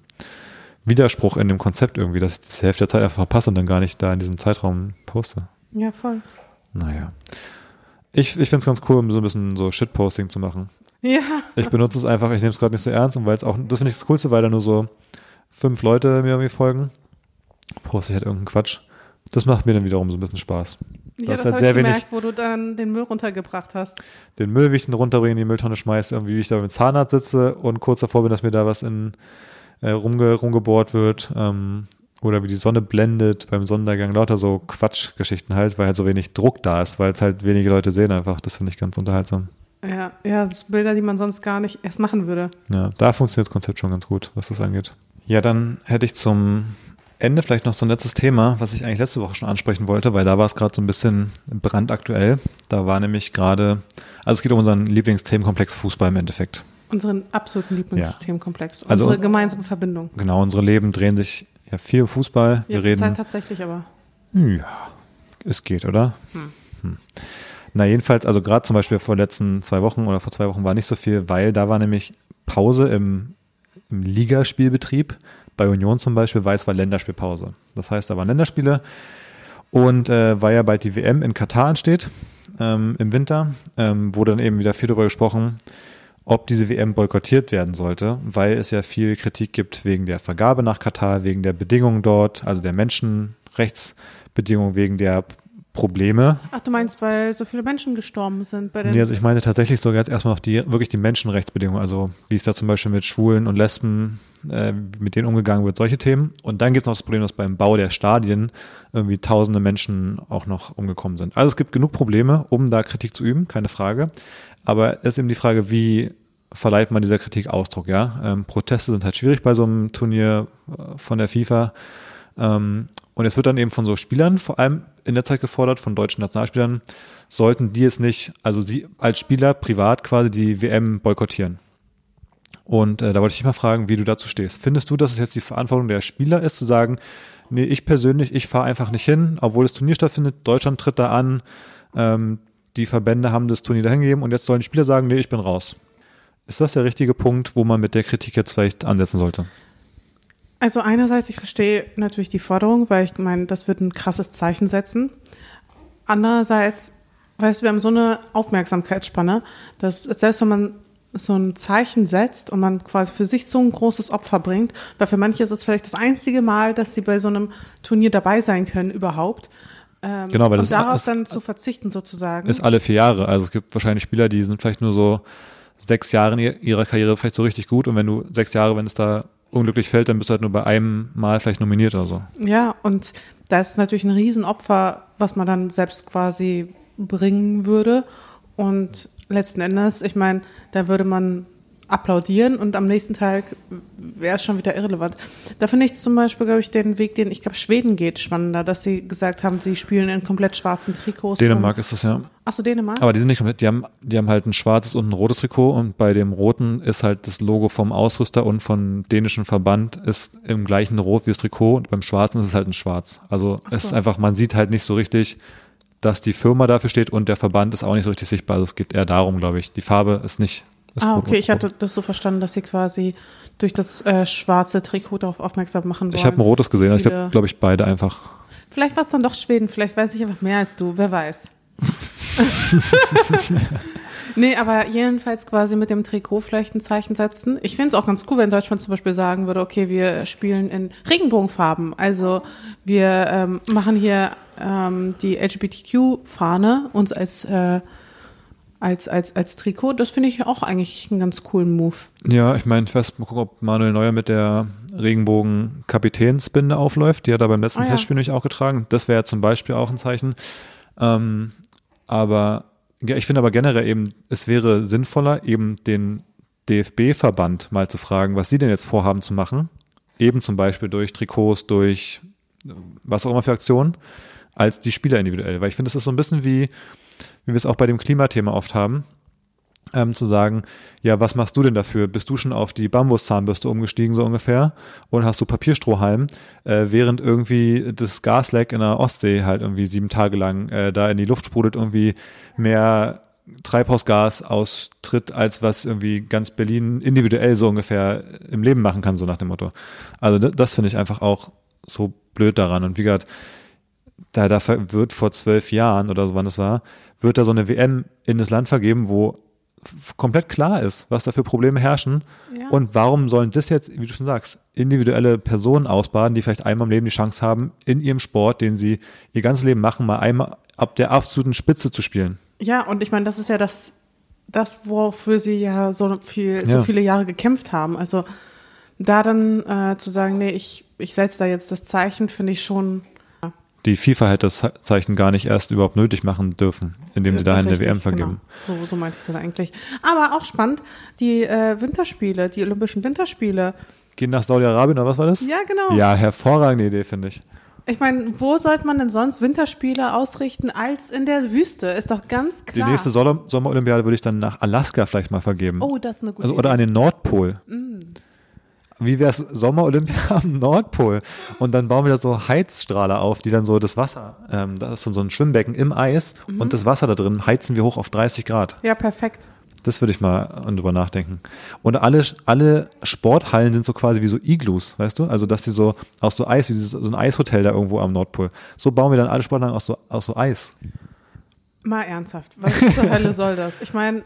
C: Widerspruch in dem Konzept irgendwie, dass ich die Hälfte der Zeit einfach verpasse und dann gar nicht da in diesem Zeitraum poste.
B: Ja, voll.
C: Naja. Ich, ich finde es ganz cool, um so ein bisschen so Shitposting zu machen.
B: Ja,
C: Ich benutze es einfach, ich nehme es gerade nicht so ernst und weil es auch, das finde ich das Coolste, weil da nur so fünf Leute mir irgendwie folgen, poste ich halt irgendeinen Quatsch. Das macht mir dann wiederum so ein bisschen Spaß.
B: ja
C: Das
B: das
C: ist halt
B: habe
C: sehr
B: ich
C: wenig-
B: gemerkt, wo du dann den Müll runtergebracht hast.
C: Den Müll, wie ich den runterbringe, in die Mülltonne schmeiße, irgendwie, wie ich da mit dem Zahnarzt sitze und kurz davor bin, dass mir da was in, äh, rumge, rumgebohrt wird. Ähm, oder wie die Sonne blendet beim Sonnenuntergang, lauter so Quatschgeschichten halt, weil halt so wenig Druck da ist, weil es halt wenige Leute sehen einfach. Das finde ich ganz unterhaltsam.
B: Ja, ja, das sind Bilder, die man sonst gar nicht erst machen würde.
C: Ja, da funktioniert das Konzept schon ganz gut, was das angeht. Ja, dann hätte ich zum Ende vielleicht noch so ein letztes Thema, was ich eigentlich letzte Woche schon ansprechen wollte, weil da war es gerade so ein bisschen brandaktuell. Da war nämlich gerade, also es geht um unseren Lieblingsthemenkomplex Fußball im Endeffekt.
B: Unseren absoluten Lieblingssystemkomplex.
C: Also-
B: Unsere gemeinsame Verbindung.
C: Genau, unsere Leben drehen sich ja viel um Fußball. Wir
B: Jetzt
C: reden.
B: Zeit tatsächlich aber.
C: Ja, es geht, oder? Hm. Na, jedenfalls, also gerade zum Beispiel vor den letzten zwei Wochen oder vor zwei Wochen war nicht so viel, weil da war nämlich Pause im, im Ligaspielbetrieb. Bei Union zum Beispiel, weil es war Länderspielpause. Das heißt, da waren Länderspiele und äh, weil ja bald die WM in Katar ansteht, ähm, im Winter, ähm, wurde dann eben wieder viel darüber gesprochen, ob diese WM boykottiert werden sollte, weil es ja viel Kritik gibt wegen der Vergabe nach Katar, wegen der Bedingungen dort, also der Menschenrechtsbedingungen, wegen der Probleme.
B: Ach, du meinst, weil so viele Menschen gestorben sind bei den.
C: Nee, also ich meinte tatsächlich sogar jetzt erstmal noch die, wirklich die Menschenrechtsbedingungen, also wie es da zum Beispiel mit Schwulen und Lesben, äh, mit denen umgegangen wird, solche Themen. Und dann gibt es noch das Problem, dass beim Bau der Stadien irgendwie tausende Menschen auch noch umgekommen sind. Also es gibt genug Probleme, um da Kritik zu üben, keine Frage. Aber es ist eben die Frage, wie verleiht man dieser Kritik Ausdruck, ja? Ähm, Proteste sind halt schwierig bei so einem Turnier äh, von der FIFA. Ähm, und es wird dann eben von so Spielern, vor allem in der Zeit gefordert, von deutschen Nationalspielern, sollten die es nicht, also sie als Spieler privat quasi die WM boykottieren. Und äh, da wollte ich dich mal fragen, wie du dazu stehst. Findest du, dass es jetzt die Verantwortung der Spieler ist, zu sagen, nee, ich persönlich, ich fahre einfach nicht hin, obwohl das Turnier stattfindet, Deutschland tritt da an, ähm, die Verbände haben das Turnier dahin gegeben und jetzt sollen die Spieler sagen, nee, ich bin raus. Ist das der richtige Punkt, wo man mit der Kritik jetzt vielleicht ansetzen sollte?
B: Also einerseits, ich verstehe natürlich die Forderung, weil ich meine, das wird ein krasses Zeichen setzen. Andererseits, weißt du, wir haben so eine Aufmerksamkeitsspanne, dass selbst wenn man so ein Zeichen setzt und man quasi für sich so ein großes Opfer bringt, weil für manche ist es vielleicht das einzige Mal, dass sie bei so einem Turnier dabei sein können überhaupt. Ähm,
C: Genau, weil das
B: und darauf
C: ist-
B: dann zu verzichten sozusagen.
C: Ist alle vier Jahre. Also es gibt wahrscheinlich Spieler, die sind vielleicht nur so sechs Jahren ihrer Karriere vielleicht so richtig gut und wenn du sechs Jahre, wenn es da unglücklich fällt, dann bist du halt nur bei einem Mal vielleicht nominiert oder so.
B: Ja, und da ist natürlich ein Riesenopfer, was man dann selbst quasi bringen würde. Und letzten Endes, ich meine, da würde man applaudieren und am nächsten Tag wäre es schon wieder irrelevant. Da finde ich zum Beispiel, glaube ich, den Weg, den ich glaube, Schweden geht, spannender, dass sie gesagt haben, sie spielen in komplett schwarzen Trikots.
C: Dänemark ist das ja.
B: Achso, Dänemark?
C: Aber die sind nicht komplett, die haben, die haben halt ein schwarzes und ein rotes Trikot und bei dem roten ist halt das Logo vom Ausrüster und vom dänischen Verband ist im gleichen Rot wie das Trikot und beim schwarzen ist es halt ein Schwarz. Also so. es ist einfach, man sieht halt nicht so richtig, dass die Firma dafür steht und der Verband ist auch nicht so richtig sichtbar. Also es geht eher darum, glaube ich. Die Farbe ist nicht
B: ah, okay, ich hatte das so verstanden, dass sie quasi durch das äh, schwarze Trikot darauf aufmerksam machen wollen.
C: Ich habe ein rotes gesehen, ich habe, glaube ich, beide einfach.
B: Vielleicht war es dann doch Schweden, vielleicht weiß ich einfach mehr als du, wer weiß. nee, aber jedenfalls quasi mit dem Trikot vielleicht ein Zeichen setzen. Ich finde es auch ganz cool, wenn Deutschland zum Beispiel sagen würde, okay, wir spielen in Regenbogenfarben. Also wir ähm, machen hier ähm, die LGBTQ-Fahne uns als äh, als, als, als Trikot. Das finde ich auch eigentlich einen ganz coolen Move.
C: Ja, ich meine, ich weiß, mal gucken, ob Manuel Neuer mit der Regenbogen-Kapitänsbinde aufläuft. Die hat er beim letzten ah, Testspiel nämlich auch getragen. Das wäre zum Beispiel auch ein Zeichen. Ähm, aber ja, ich finde aber generell eben, es wäre sinnvoller, eben den DFB-Verband mal zu fragen, was sie denn jetzt vorhaben zu machen. Eben zum Beispiel durch Trikots, durch was auch immer für Aktionen, als die Spieler individuell. Weil ich finde, es ist so ein bisschen wie, wie wir es auch bei dem Klimathema oft haben, ähm, zu sagen, ja, was machst du denn dafür? Bist du schon auf die Bambuszahnbürste umgestiegen, so ungefähr? Und hast du Papierstrohhalm, äh, während irgendwie das Gasleck in der Ostsee halt irgendwie sieben Tage lang äh, da in die Luft sprudelt, irgendwie mehr Treibhausgas austritt, als was irgendwie ganz Berlin individuell so ungefähr im Leben machen kann, so nach dem Motto. Also das, das finde ich einfach auch so blöd daran. Und wie gesagt, da, da wird vor zwölf Jahren oder so, wann das war, wird da so eine WM in das Land vergeben, wo komplett klar ist, was da für Probleme herrschen. Ja. Und warum sollen das jetzt, wie du schon sagst, individuelle Personen ausbaden, die vielleicht einmal im Leben die Chance haben, in ihrem Sport, den sie ihr ganzes Leben machen, mal einmal ab der absoluten Spitze zu spielen.
B: Ja, und ich meine, das ist ja das, das, wofür sie ja so viel, so ja. viele Jahre gekämpft haben. Also da dann äh, zu sagen, nee, ich, ich setze da jetzt das Zeichen, finde ich schon
C: die FIFA hätte das Zeichen gar nicht erst überhaupt nötig machen dürfen, indem sie da eine WM vergeben.
B: Genau. So, so meinte ich das eigentlich. Aber auch spannend, die äh, Winterspiele, die Olympischen Winterspiele.
C: Gehen nach Saudi-Arabien oder was war das?
B: Ja, genau.
C: Ja, hervorragende Idee, finde ich.
B: Ich meine, wo sollte man denn sonst Winterspiele ausrichten als in der Wüste? Ist doch ganz klar.
C: Die nächste Sommerolympiade würde ich dann nach Alaska vielleicht mal vergeben.
B: Oh, das ist eine gute
C: also, Oder an den Nordpol. Mm wie wäre es Sommer-Olympia am Nordpol? Und dann bauen wir da so Heizstrahler auf, die dann so das Wasser, ähm, da ist dann so ein Schwimmbecken im Eis mhm. und das Wasser da drin heizen wir hoch auf 30 Grad.
B: Ja, perfekt.
C: Das würde ich mal drüber nachdenken. Und alle, alle Sporthallen sind so quasi wie so Iglus, weißt du? Also, dass die so aus so Eis, wie dieses, so ein Eishotel da irgendwo am Nordpol. So bauen wir dann alle Sporthallen aus so, aus so Eis.
B: Mal ernsthaft. Was zur Hölle soll das? Ich meine,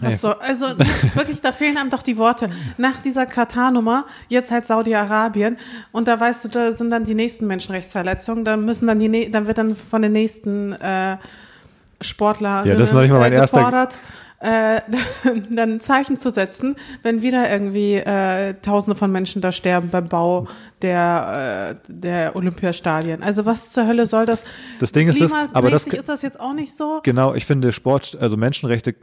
B: was so, also wirklich, da fehlen einem doch die Worte. Nach dieser Katar-Nummer, jetzt halt Saudi-Arabien, und da weißt du, da sind dann die nächsten Menschenrechtsverletzungen, da müssen dann die, dann wird dann von den nächsten äh, Sportlern
C: ja, das ist noch nicht mal mein äh, gefordert,
B: erster äh, dann ein Zeichen zu setzen, wenn wieder irgendwie äh, Tausende von Menschen da sterben beim Bau der, äh, der Olympiastadien. Also was zur Hölle soll das?
C: Das Ding ist das, aber das
B: ist das jetzt auch nicht so.
C: Genau, ich finde Sport, also Menschenrechte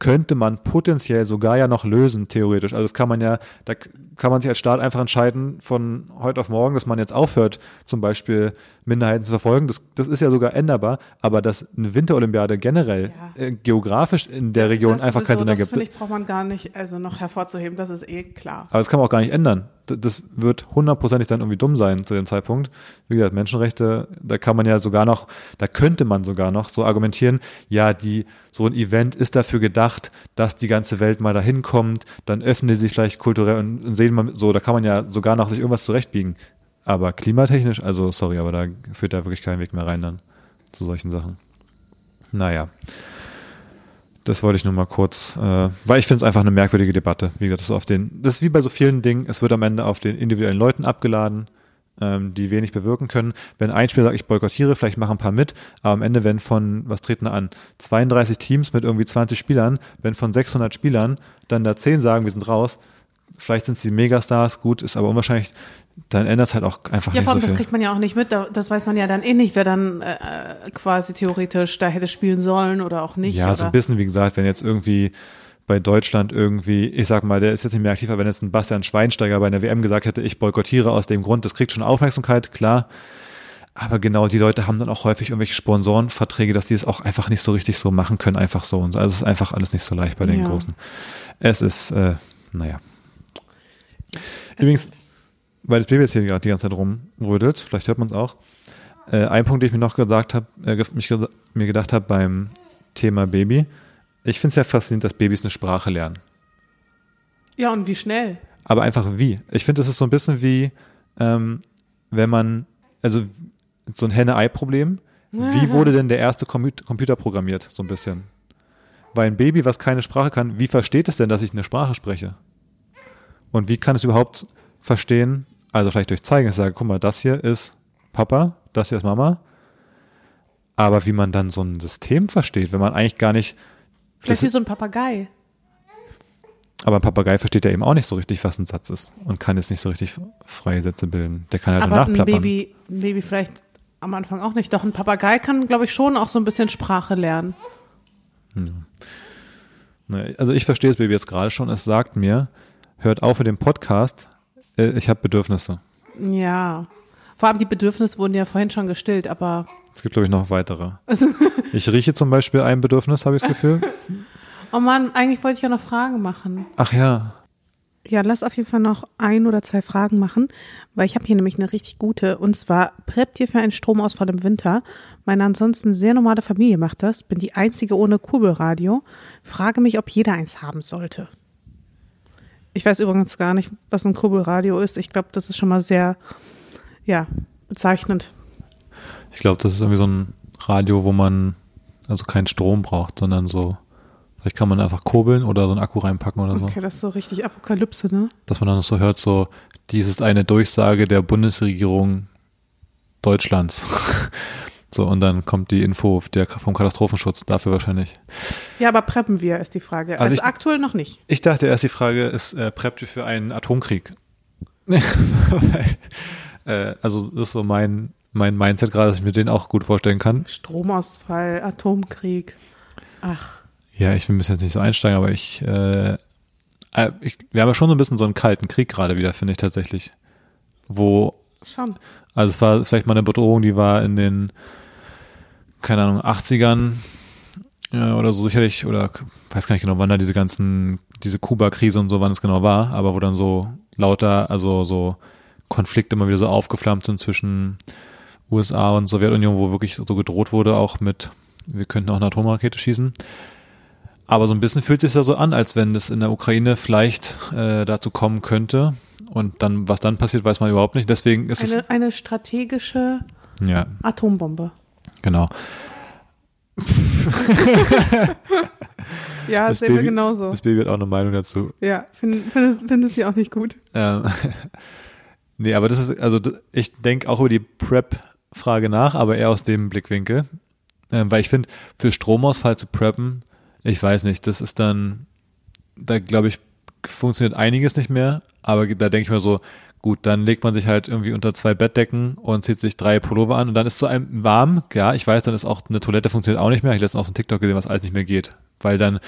C: könnte man potenziell sogar ja noch lösen, theoretisch. Also das kann man ja, da kann man sich als Staat einfach entscheiden von heute auf morgen, dass man jetzt aufhört, zum Beispiel Minderheiten zu verfolgen. Das, das ist ja sogar änderbar, aber dass eine Winterolympiade generell ja. äh, geografisch in der Region das einfach keinen Sinn ergibt. Das
B: finde ich, braucht man gar nicht also noch hervorzuheben, das ist eh klar.
C: Aber das kann man auch gar nicht ändern das wird hundertprozentig dann irgendwie dumm sein zu dem Zeitpunkt. Wie gesagt, Menschenrechte, da kann man ja sogar noch, da könnte man sogar noch so argumentieren, ja, die, so ein Event ist dafür gedacht, dass die ganze Welt mal dahin kommt, dann öffnen die sich vielleicht kulturell und, und sehen mal so, da kann man ja sogar noch sich irgendwas zurechtbiegen. Aber klimatechnisch, also sorry, aber da führt da wirklich kein Weg mehr rein dann zu solchen Sachen. Naja. Das wollte ich nur mal kurz, äh, weil ich finde es einfach eine merkwürdige Debatte. Wie gesagt, das ist auf den, das ist wie bei so vielen Dingen, es wird am Ende auf den individuellen Leuten abgeladen. ähm, die wenig bewirken können. Wenn ein Spieler sagt, ich boykottiere, vielleicht machen ein paar mit, aber am Ende, wenn von, was treten da an, 32 Teams mit irgendwie 20 Spielern, wenn von 600 Spielern dann da 10 sagen, wir sind raus, vielleicht sind es die Megastars, gut, ist aber unwahrscheinlich, dann ändert es halt auch einfach
B: Ja,
C: nicht
B: vor allem,
C: so
B: das
C: viel.
B: kriegt man ja auch nicht mit. da- Das weiß man ja dann eh nicht, wer dann äh, quasi theoretisch da hätte spielen sollen oder auch nicht.
C: Ja,
B: oder?
C: so ein bisschen, wie gesagt, wenn jetzt irgendwie bei Deutschland irgendwie, ich sag mal, der ist jetzt nicht mehr aktiv, aber wenn jetzt ein Bastian Schweinsteiger bei einer WM gesagt hätte, ich boykottiere aus dem Grund, das kriegt schon Aufmerksamkeit, klar. Aber genau die Leute haben dann auch häufig irgendwelche Sponsorenverträge, dass die es auch einfach nicht so richtig so machen können, einfach so. Und so. also es ist einfach alles nicht so leicht bei den
B: Ja.
C: Großen. Es ist, äh, naja. Übrigens, weil das Baby jetzt hier gerade die ganze Zeit rumrödelt, vielleicht hört man es auch. Äh, ein Punkt, den ich mir noch gesagt habe, äh, mich mir gedacht habe beim Thema Baby. Ich finde es ja faszinierend, dass Babys eine Sprache lernen.
B: Ja, und wie schnell?
C: Aber einfach wie? Ich finde, es ist so ein bisschen wie, ähm, wenn man, also so ein Henne-Ei-Problem. Wie wurde denn der erste Computer programmiert? So ein bisschen. Weil ein Baby, was keine Sprache kann, wie versteht es denn, dass ich eine Sprache spreche? Und wie kann es überhaupt verstehen, also vielleicht durch Zeigen, ich sage, guck mal, das hier ist Papa, das hier ist Mama. Aber wie man dann so ein System versteht, wenn man eigentlich gar nicht,
B: Vielleicht wie so ein Papagei.
C: aber ein Papagei versteht ja eben auch nicht so richtig, was ein Satz ist und kann jetzt nicht so richtig freie Sätze bilden. Der kann halt nur
B: Aber ein
C: nachplappern.
B: Baby, ein Baby vielleicht am Anfang auch nicht. Doch ein Papagei kann, glaube ich, schon auch so ein bisschen Sprache lernen.
C: Ne, Also ich verstehe das Baby jetzt gerade schon. Es sagt mir, hört auf mit dem Podcast. Äh, Ich habe Bedürfnisse.
B: Ja. Vor allem die Bedürfnisse wurden ja vorhin schon gestillt, aber
C: Es gibt, glaube ich, noch weitere. Ich rieche zum Beispiel ein Bedürfnis, habe ich das Gefühl.
B: oh Mann, eigentlich wollte ich ja noch Fragen machen.
C: Ach ja,
A: Ja, lass auf jeden Fall noch ein oder zwei Fragen machen, weil ich habe hier nämlich eine richtig gute. Und zwar, preppt ihr für einen Stromausfall im Winter? Meine ansonsten sehr normale Familie macht das. Bin die einzige ohne Kurbelradio. Frage mich, ob jeder eins haben sollte. Ich weiß übrigens gar nicht, was ein Kurbelradio ist. Ich glaube, das ist schon mal sehr, ja, bezeichnend.
C: ich glaube, das ist irgendwie so ein Radio, wo man also keinen Strom braucht, sondern so, vielleicht kann man einfach kurbeln oder so einen Akku reinpacken oder so.
A: Okay, das ist so richtig Apokalypse, ne?
C: Dass man dann so hört, so, dies ist eine Durchsage der Bundesregierung Deutschlands. so, und dann kommt die Info der, vom Katastrophenschutz dafür wahrscheinlich.
A: Ja, aber preppen wir, ist die Frage.
C: Also
A: Also,
C: ich-
A: aktuell noch nicht.
C: Ich dachte erst, die Frage ist, äh, preppt ihr für einen Atomkrieg? Äh, also das ist so mein, mein Mindset gerade, dass ich mir den auch gut vorstellen kann.
A: Stromausfall, Atomkrieg. Ach,
C: Ja, ich will mich jetzt nicht so einsteigen, aber ich, äh, äh, ich wir haben ja schon so ein bisschen so einen kalten Krieg gerade wieder, finde ich tatsächlich. Wo,
A: schon.
C: also es war vielleicht mal eine Bedrohung, die war in den, keine Ahnung, 80ern ja, oder so sicherlich, oder weiß gar nicht genau, wann da diese ganzen, diese Kuba-Krise und so, wann es genau war, aber wo dann so lauter, also so Konflikte immer wieder so aufgeflammt sind zwischen USA und Sowjetunion, wo wirklich so gedroht wurde, auch mit, wir könnten auch eine Atomrakete schießen. Aber so ein bisschen fühlt sich ja so an, als wenn das in der Ukraine vielleicht äh, dazu kommen könnte. Und dann, was dann passiert, weiß man überhaupt nicht. Deswegen ist
A: Eine, eine strategische
C: es. Ja,
A: Atombombe.
C: Genau.
A: Ja,
C: Das
A: sehen wir
C: Baby-
A: genauso.
C: Das Baby hat auch eine Meinung dazu.
A: Ja, findet find, findet sie auch nicht gut.
C: Ähm, nee, aber das ist, also ich denke auch über die Prep-Frage nach, aber eher aus dem Blickwinkel. Ähm, weil ich finde, für Stromausfall zu preppen, ich weiß nicht, das ist dann, da glaube ich, funktioniert einiges nicht mehr, aber da denke ich mir so, gut, dann legt man sich halt irgendwie unter zwei Bettdecken und zieht sich drei Pullover an und dann ist zu einem warm, ja, ich weiß, dann ist auch eine Toilette funktioniert auch nicht mehr. Ich habe letztens auch so einen TikTok gesehen, was alles nicht mehr geht. Weil dann,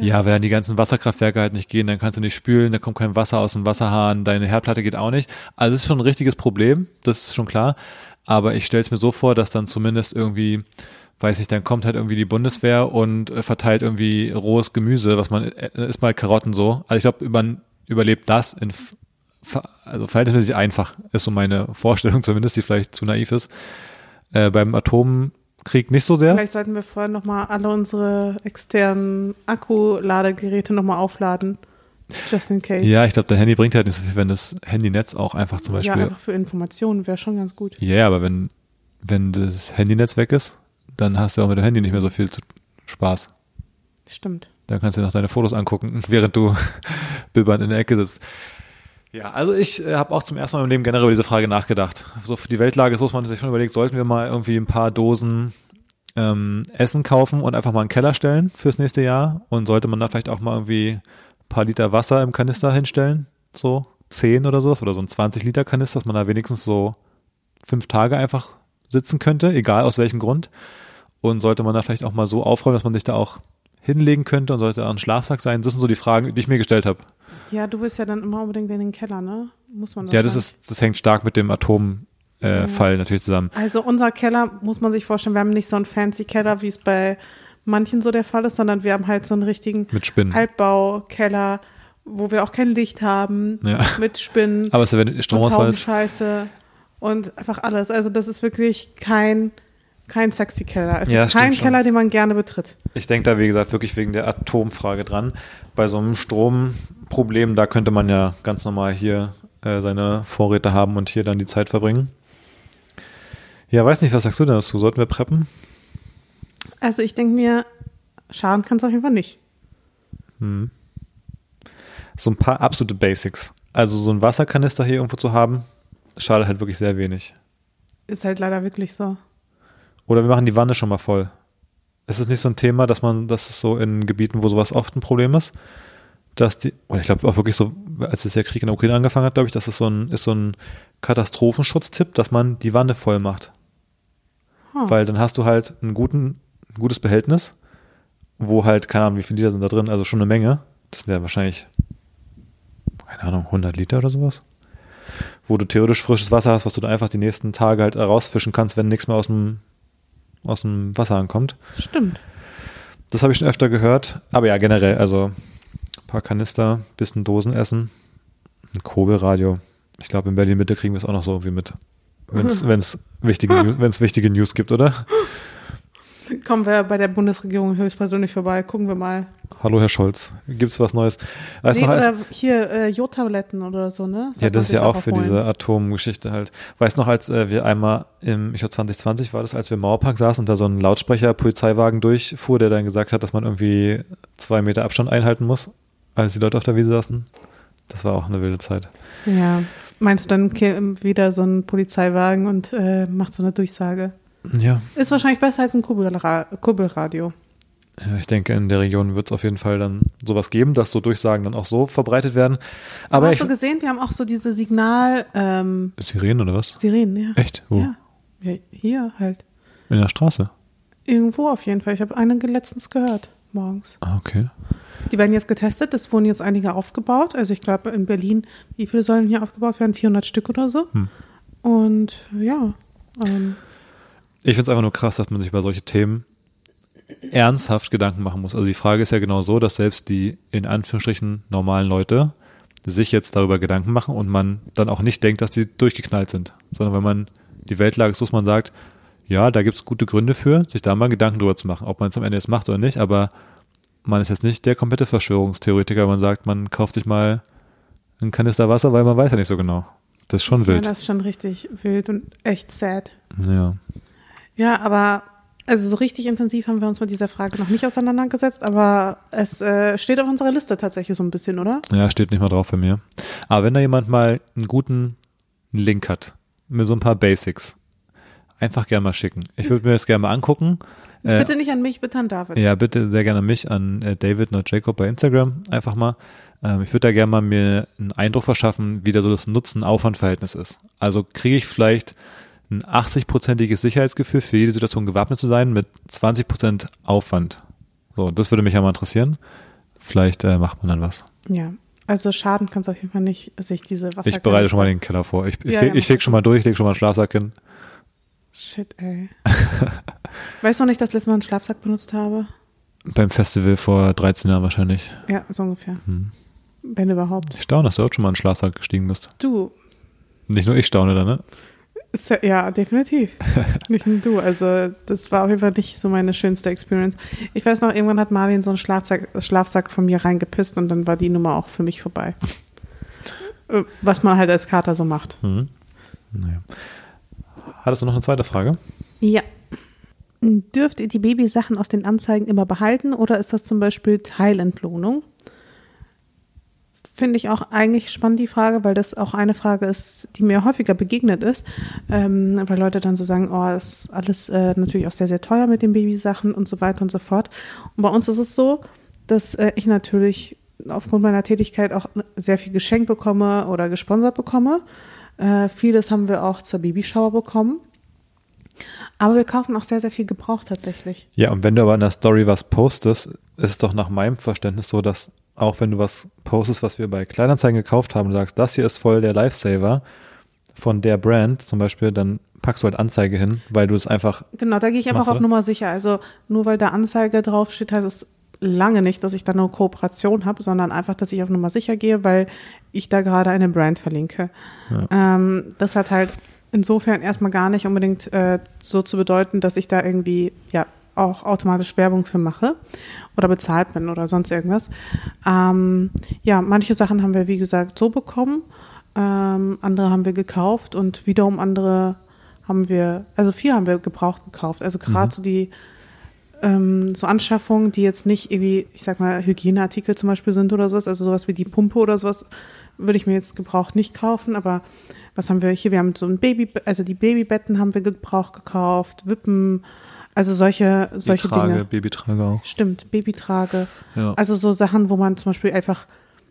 C: ja, wenn dann die ganzen Wasserkraftwerke halt nicht gehen, dann kannst du nicht spülen, da kommt kein Wasser aus dem Wasserhahn, deine Herdplatte geht auch nicht. Also es ist schon ein richtiges Problem, das ist schon klar. Aber ich stelle es mir so vor, dass dann zumindest irgendwie, weiß nicht, dann kommt halt irgendwie die Bundeswehr und äh, verteilt irgendwie rohes Gemüse, was man, äh, ist mal Karotten so. Also ich glaube, man überlebt das in, also verhältnismäßig einfach, ist so meine Vorstellung zumindest, die vielleicht zu naiv ist. Äh, beim Atomkrieg nicht so sehr.
A: Vielleicht sollten wir vorher nochmal alle unsere externen Akkuladegeräte nochmal aufladen. Just in case.
C: Ja, ich glaube, dein Handy bringt halt nicht so viel, wenn das Handynetz auch einfach zum
A: Ja,
C: Beispiel.
A: einfach für Informationen wäre schon ganz gut.
C: Ja, aber wenn, wenn das Handynetz weg ist, dann hast du auch mit dem Handy nicht mehr so viel Spaß.
A: Stimmt.
C: Dann kannst du dir noch deine Fotos angucken, während du bibbernd in der Ecke sitzt. Ja, also ich äh, habe auch zum ersten Mal im Leben generell über diese Frage nachgedacht. So für die Weltlage ist, muss man sich schon überlegt, sollten wir mal irgendwie ein paar Dosen ähm, Essen kaufen und einfach mal einen Keller stellen fürs nächste Jahr und sollte man da vielleicht auch mal irgendwie ein paar Liter Wasser im Kanister hinstellen, so 10 oder sowas oder so ein 20 Liter Kanister, dass man da wenigstens so fünf Tage einfach sitzen könnte, egal aus welchem Grund. Und sollte man da vielleicht auch mal so aufräumen, dass man sich da auch hinlegen könnte und sollte auch ein Schlafsack sein? Das sind so die Fragen, die ich mir gestellt habe.
B: Ja, du willst ja dann immer unbedingt in den Keller, ne? Muss man das
C: Ja, das
B: sagen?
C: ist, das hängt stark mit dem Atomfall äh, Fall natürlich zusammen.
B: Also unser Keller, muss man sich vorstellen, wir haben nicht so einen fancy Keller, wie es bei manchen so der Fall ist, sondern wir haben halt so einen richtigen. Altbaukeller, wo wir auch kein Licht haben,
C: Ja.
B: mit Spinnen,
C: Aber es ist, Stromausfall
B: Taubenscheiße und einfach alles. Also das ist wirklich kein, kein sexy Keller. Es
C: Ja,
B: ist kein. Keller, den man gerne betritt.
C: ich denke da, wie gesagt, wirklich wegen der Atomfrage dran. Bei so einem Stromproblem, da könnte man ja ganz normal hier äh, seine Vorräte haben und hier dann die Zeit verbringen. Ja, weiß nicht, was sagst du denn dazu? Sollten wir preppen?
B: Also ich denke mir, schaden kann es auf jeden Fall nicht.
C: So ein paar absolute Basics. Also so ein Wasserkanister hier irgendwo zu haben, schadet halt wirklich sehr wenig.
B: Ist halt leider wirklich so.
C: Oder wir machen die Wanne schon mal voll. Es ist nicht so ein Thema, dass man, dass es so in Gebieten, wo sowas oft ein Problem ist, dass die, oder ich glaube auch wirklich so, als es der Krieg in der Ukraine angefangen hat, glaube ich, dass es so ein, ist so ein Katastrophenschutztipp, dass man die Wanne voll macht.
B: Huh.
C: Weil dann hast du halt einen guten, ein gutes Behältnis, wo halt, keine Ahnung, wie viele Liter sind da drin, also schon eine Menge. Das sind ja wahrscheinlich, keine Ahnung, 100 Liter oder sowas. Wo du theoretisch frisches Wasser hast, was du dann einfach die nächsten Tage halt rausfischen kannst, wenn nichts mehr aus dem, aus dem Wasser ankommt.
B: Stimmt.
C: Das habe ich schon öfter gehört. Aber ja, generell, also ein paar Kanister, bisschen Dosen essen, ein Kurbelradio. Ich glaube, in Berlin Mitte kriegen wir es auch noch so irgendwie mit. Wenn es wichtige, News- wichtige News gibt, oder?
B: Kommen wir bei der Bundesregierung höchstpersönlich vorbei, gucken wir mal.
C: Hallo, Herr Scholz. Gibt es was Neues? Weißt
B: Nee,
C: noch, als,
B: hier äh, Jodtabletten oder so, ne? Sollte
C: ja, das ist ja auch
B: auch
C: für
B: holen.
C: diese Atomgeschichte halt. Weißt noch, als äh, wir einmal im, ich glaube 2020 war das, als wir im Mauerpark saßen und da so ein Lautsprecher Polizeiwagen durchfuhr, der dann gesagt hat, dass man irgendwie zwei Meter Abstand einhalten muss, als die Leute auf der Wiese saßen. Das war auch eine wilde Zeit.
B: Ja. Meinst du dann wieder so ein Polizeiwagen und äh, macht so eine Durchsage?
C: Ja,
B: Ist wahrscheinlich besser als ein Kurbelra Kurbelradio.
C: Ja, ich denke, in der Region wird es auf jeden Fall dann sowas geben, dass so Durchsagen dann auch so verbreitet werden. Aber
B: hast
C: ich,
B: du gesehen, wir haben auch so diese Signal ähm,
C: Sirenen oder was?
B: Sirenen, ja.
C: Echt? Wo?
B: Ja. ja. Hier halt.
C: In der Straße?
B: Irgendwo auf jeden Fall. Ich habe eine letztens gehört, morgens.
C: Ah, okay.
B: Die werden jetzt getestet, es wurden jetzt einige aufgebaut. Also ich glaube in Berlin, wie viele sollen hier aufgebaut werden? 400 Stück oder so.
C: Hm.
B: Und ja, ähm,
C: Ich finde es einfach nur krass, dass man sich über solche Themen ernsthaft Gedanken machen muss. Also die Frage ist ja genau so, dass selbst die in Anführungsstrichen normalen Leute sich jetzt darüber Gedanken machen und man dann auch nicht denkt, dass die durchgeknallt sind, sondern wenn man die Weltlage ist, so, dass man sagt, ja, da gibt es gute Gründe für, sich da mal Gedanken drüber zu machen, ob man es am Ende jetzt macht oder nicht, aber man ist jetzt nicht der komplette Verschwörungstheoretiker, wenn man sagt, man kauft sich mal einen Kanister Wasser, weil man weiß ja nicht so genau. Das ist schon
B: ja,
C: wild.
B: das ist schon richtig wild und echt sad.
C: Ja.
B: Ja, aber also so richtig intensiv haben wir uns mit dieser Frage noch nicht auseinandergesetzt, aber es äh, steht auf unserer Liste tatsächlich so ein bisschen, oder?
C: Ja, steht nicht mal drauf bei mir. Aber wenn da jemand mal einen guten Link hat, mit so ein paar Basics, einfach gerne mal schicken. Ich würde mir das gerne mal angucken. Äh,
B: bitte nicht an mich, bitte an David.
C: Ja, bitte sehr gerne an mich, an äh, David, not Jacob bei Instagram, einfach mal. Ähm, ich würde da gerne mal mir einen Eindruck verschaffen, wie da so das Nutzen-Aufwand-Verhältnis ist. Also kriege ich vielleicht ein 80-prozentiges Sicherheitsgefühl für jede Situation gewappnet zu sein mit 20 Prozent Aufwand. So, das würde mich ja mal interessieren. Vielleicht äh, macht man dann was.
B: Ja. Also schaden kann es auf jeden Fall nicht, sich diese Wasser.
C: Ich bereite schon mal den Keller vor. Ich, ich,
B: Ja,
C: feg,
B: ja,
C: ich feg
B: das
C: schon mal durch, leg schon mal einen Schlafsack hin.
B: Shit, ey. weißt du noch nicht, dass ich letztes Mal einen Schlafsack benutzt habe?
C: Beim Festival vor 13 Jahren wahrscheinlich.
B: Ja, so ungefähr.
C: Hm.
B: Wenn überhaupt.
C: Ich staune, dass du auch schon mal einen Schlafsack gestiegen bist.
B: Du.
C: Nicht nur ich staune da, ne?
B: Ja- definitiv. nicht nur du. Also, das war auf jeden Fall nicht so meine schönste Experience. Ich weiß noch, irgendwann hat Marvin so einen Schlafsack, Schlafsack von mir reingepisst und dann war die Nummer auch für mich vorbei. Äh, Was man halt als Kater so macht.
C: Mhm. Naja. Hattest du noch eine zweite Frage?
B: Ja. Dürft ihr die Babysachen aus den Anzeigen immer behalten oder ist das zum Beispiel Teilentlohnung? Finde ich auch eigentlich spannend, die Frage, weil das auch eine Frage ist, die mir häufiger begegnet ist, ähm, weil Leute dann so sagen, oh, ist alles äh, natürlich auch sehr, sehr teuer mit den Babysachen und so weiter und so fort. Und bei uns ist es so, dass äh, ich natürlich aufgrund meiner Tätigkeit auch sehr viel geschenkt bekomme oder gesponsert bekomme. Äh, vieles haben wir auch zur Babyschauer bekommen. Aber wir kaufen auch sehr, sehr viel gebraucht tatsächlich.
C: Ja, und wenn du aber in der Story was postest, ist es doch nach meinem Verständnis so, dass auch wenn du was postest, was wir bei Kleinanzeigen gekauft haben, und sagst, das hier ist voll der Lifesaver von der Brand zum Beispiel, dann packst du halt Anzeige hin, weil du es einfach.
B: Genau, da gehe ich einfach
C: Machst
B: auf Nummer sicher. Also nur weil da Anzeige draufsteht, heißt es lange nicht, dass ich da eine Kooperation habe, sondern einfach, dass ich auf Nummer sicher gehe, weil ich da gerade eine Brand verlinke. Ähm, das hat halt insofern erstmal gar nicht unbedingt äh, so zu bedeuten, dass ich da irgendwie ja auch automatisch Werbung für mache oder bezahlt bin oder sonst irgendwas. Ähm, ja, manche Sachen haben wir wie gesagt so bekommen, ähm, andere haben wir gekauft und wiederum andere haben wir, also viel haben wir gebraucht gekauft. Also gerade so die ähm, so Anschaffungen, die jetzt nicht irgendwie, ich sag mal, Hygieneartikel zum Beispiel sind oder sowas, also sowas wie die Pumpe oder sowas, würde ich mir jetzt gebraucht nicht kaufen, aber was haben wir hier? Wir haben so ein Baby, also die Babybetten haben wir gebraucht gekauft, Wippen, also solche, solche
C: die Trage,
B: Dinge.
C: Babytrage auch.
B: Stimmt, Babytrage.
C: Ja.
B: Also so Sachen, wo man zum Beispiel einfach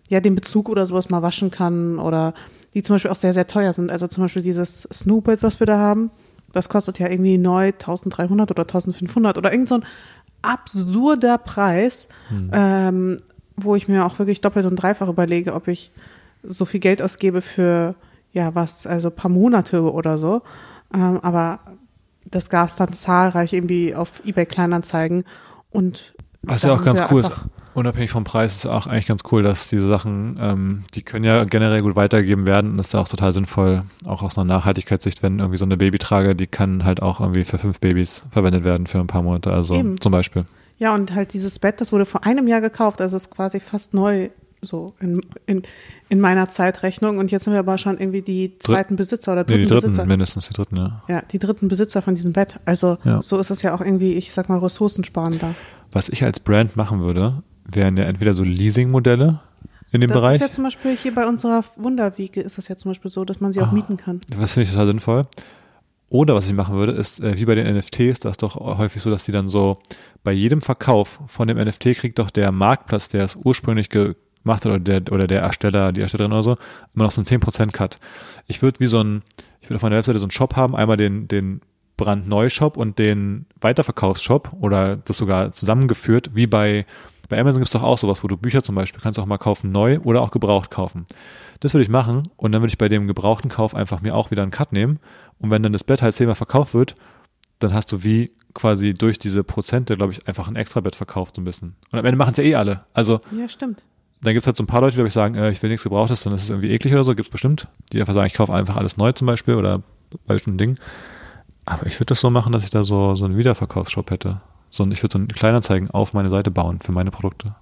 B: ja den Bezug oder sowas mal waschen kann oder die zum Beispiel auch sehr, sehr teuer sind. Also zum Beispiel dieses Snoopet, was wir da haben, das kostet ja irgendwie neu 1300 oder 1500 oder irgend so ein absurder Preis, ähm, wo ich mir auch wirklich doppelt und dreifach überlege, ob ich so viel Geld ausgebe für, ja, was, also ein paar Monate oder so. Ähm, aber das gab es dann zahlreich irgendwie auf eBay Kleinanzeigen und
C: Was ja auch ganz cool ist, unabhängig vom Preis, ist auch eigentlich ganz cool, dass diese Sachen, ähm, die können ja generell gut weitergegeben werden und ist ja auch total sinnvoll, auch aus einer Nachhaltigkeitssicht, wenn irgendwie so eine Babytrage, die kann halt auch irgendwie für fünf Babys verwendet werden für ein paar Monate, also
B: Eben.
C: zum Beispiel.
B: Ja, und halt dieses Bett, das wurde vor einem Jahr gekauft, also ist quasi fast neu, so in, in, in meiner Zeitrechnung. Und jetzt sind wir aber schon irgendwie die zweiten Besitzer oder
C: Nee,
B: dritten
C: die dritten,
B: Besitzer.
C: mindestens die dritten, ja.
B: Ja, die dritten Besitzer von diesem Bett. Also
C: Ja.
B: so ist es ja auch irgendwie, ich sag mal, ressourcensparender.
C: Was ich als Brand machen würde, wären ja entweder so Leasing-Modelle in dem
B: das
C: Bereich.
B: ist ja zum Beispiel hier bei unserer Wunderwiege ist das ja zum Beispiel so, dass man sie
C: Ah.
B: auch mieten kann.
C: Das finde ich total sinnvoll. Oder was ich machen würde, ist, äh, wie bei den NFTs, das ist doch häufig so, dass die dann so bei jedem Verkauf von dem NFT kriegt doch der Marktplatz, der es ursprünglich gemacht hat, oder der, oder der Ersteller, die Erstellerin oder so, immer noch so einen 10% Cut. Ich würde wie so ein, ich würde auf meiner Webseite so einen Shop haben, einmal den, den Brandneu-Shop und den Weiterverkaufsshop oder das sogar zusammengeführt, wie bei, bei Amazon gibt es doch auch sowas, wo du Bücher zum Beispiel kannst auch mal kaufen, neu oder auch gebraucht kaufen. Das würde ich machen und dann würde ich bei dem gebrauchten Kauf einfach mir auch wieder einen Cut nehmen und wenn dann das Bett halt zehnmal verkauft wird, dann hast du wie quasi durch diese Prozente, glaube ich, einfach ein extra Bett verkauft so ein bisschen. Und am Ende machen es ja eh alle. Also
B: Ja, stimmt.
C: Dann gibt es halt so ein paar Leute, die ich sagen, äh, ich will nichts Gebrauchtes, dann ist es irgendwie eklig oder so, gibt es bestimmt, die einfach sagen, ich kaufe einfach alles neu zum Beispiel oder bei Dingen. Aber ich würde das so machen, dass ich da so, so einen Wiederverkaufsshop hätte. So, ein- ich würde so einen Kleinanzeigen auf meine Seite bauen für meine Produkte.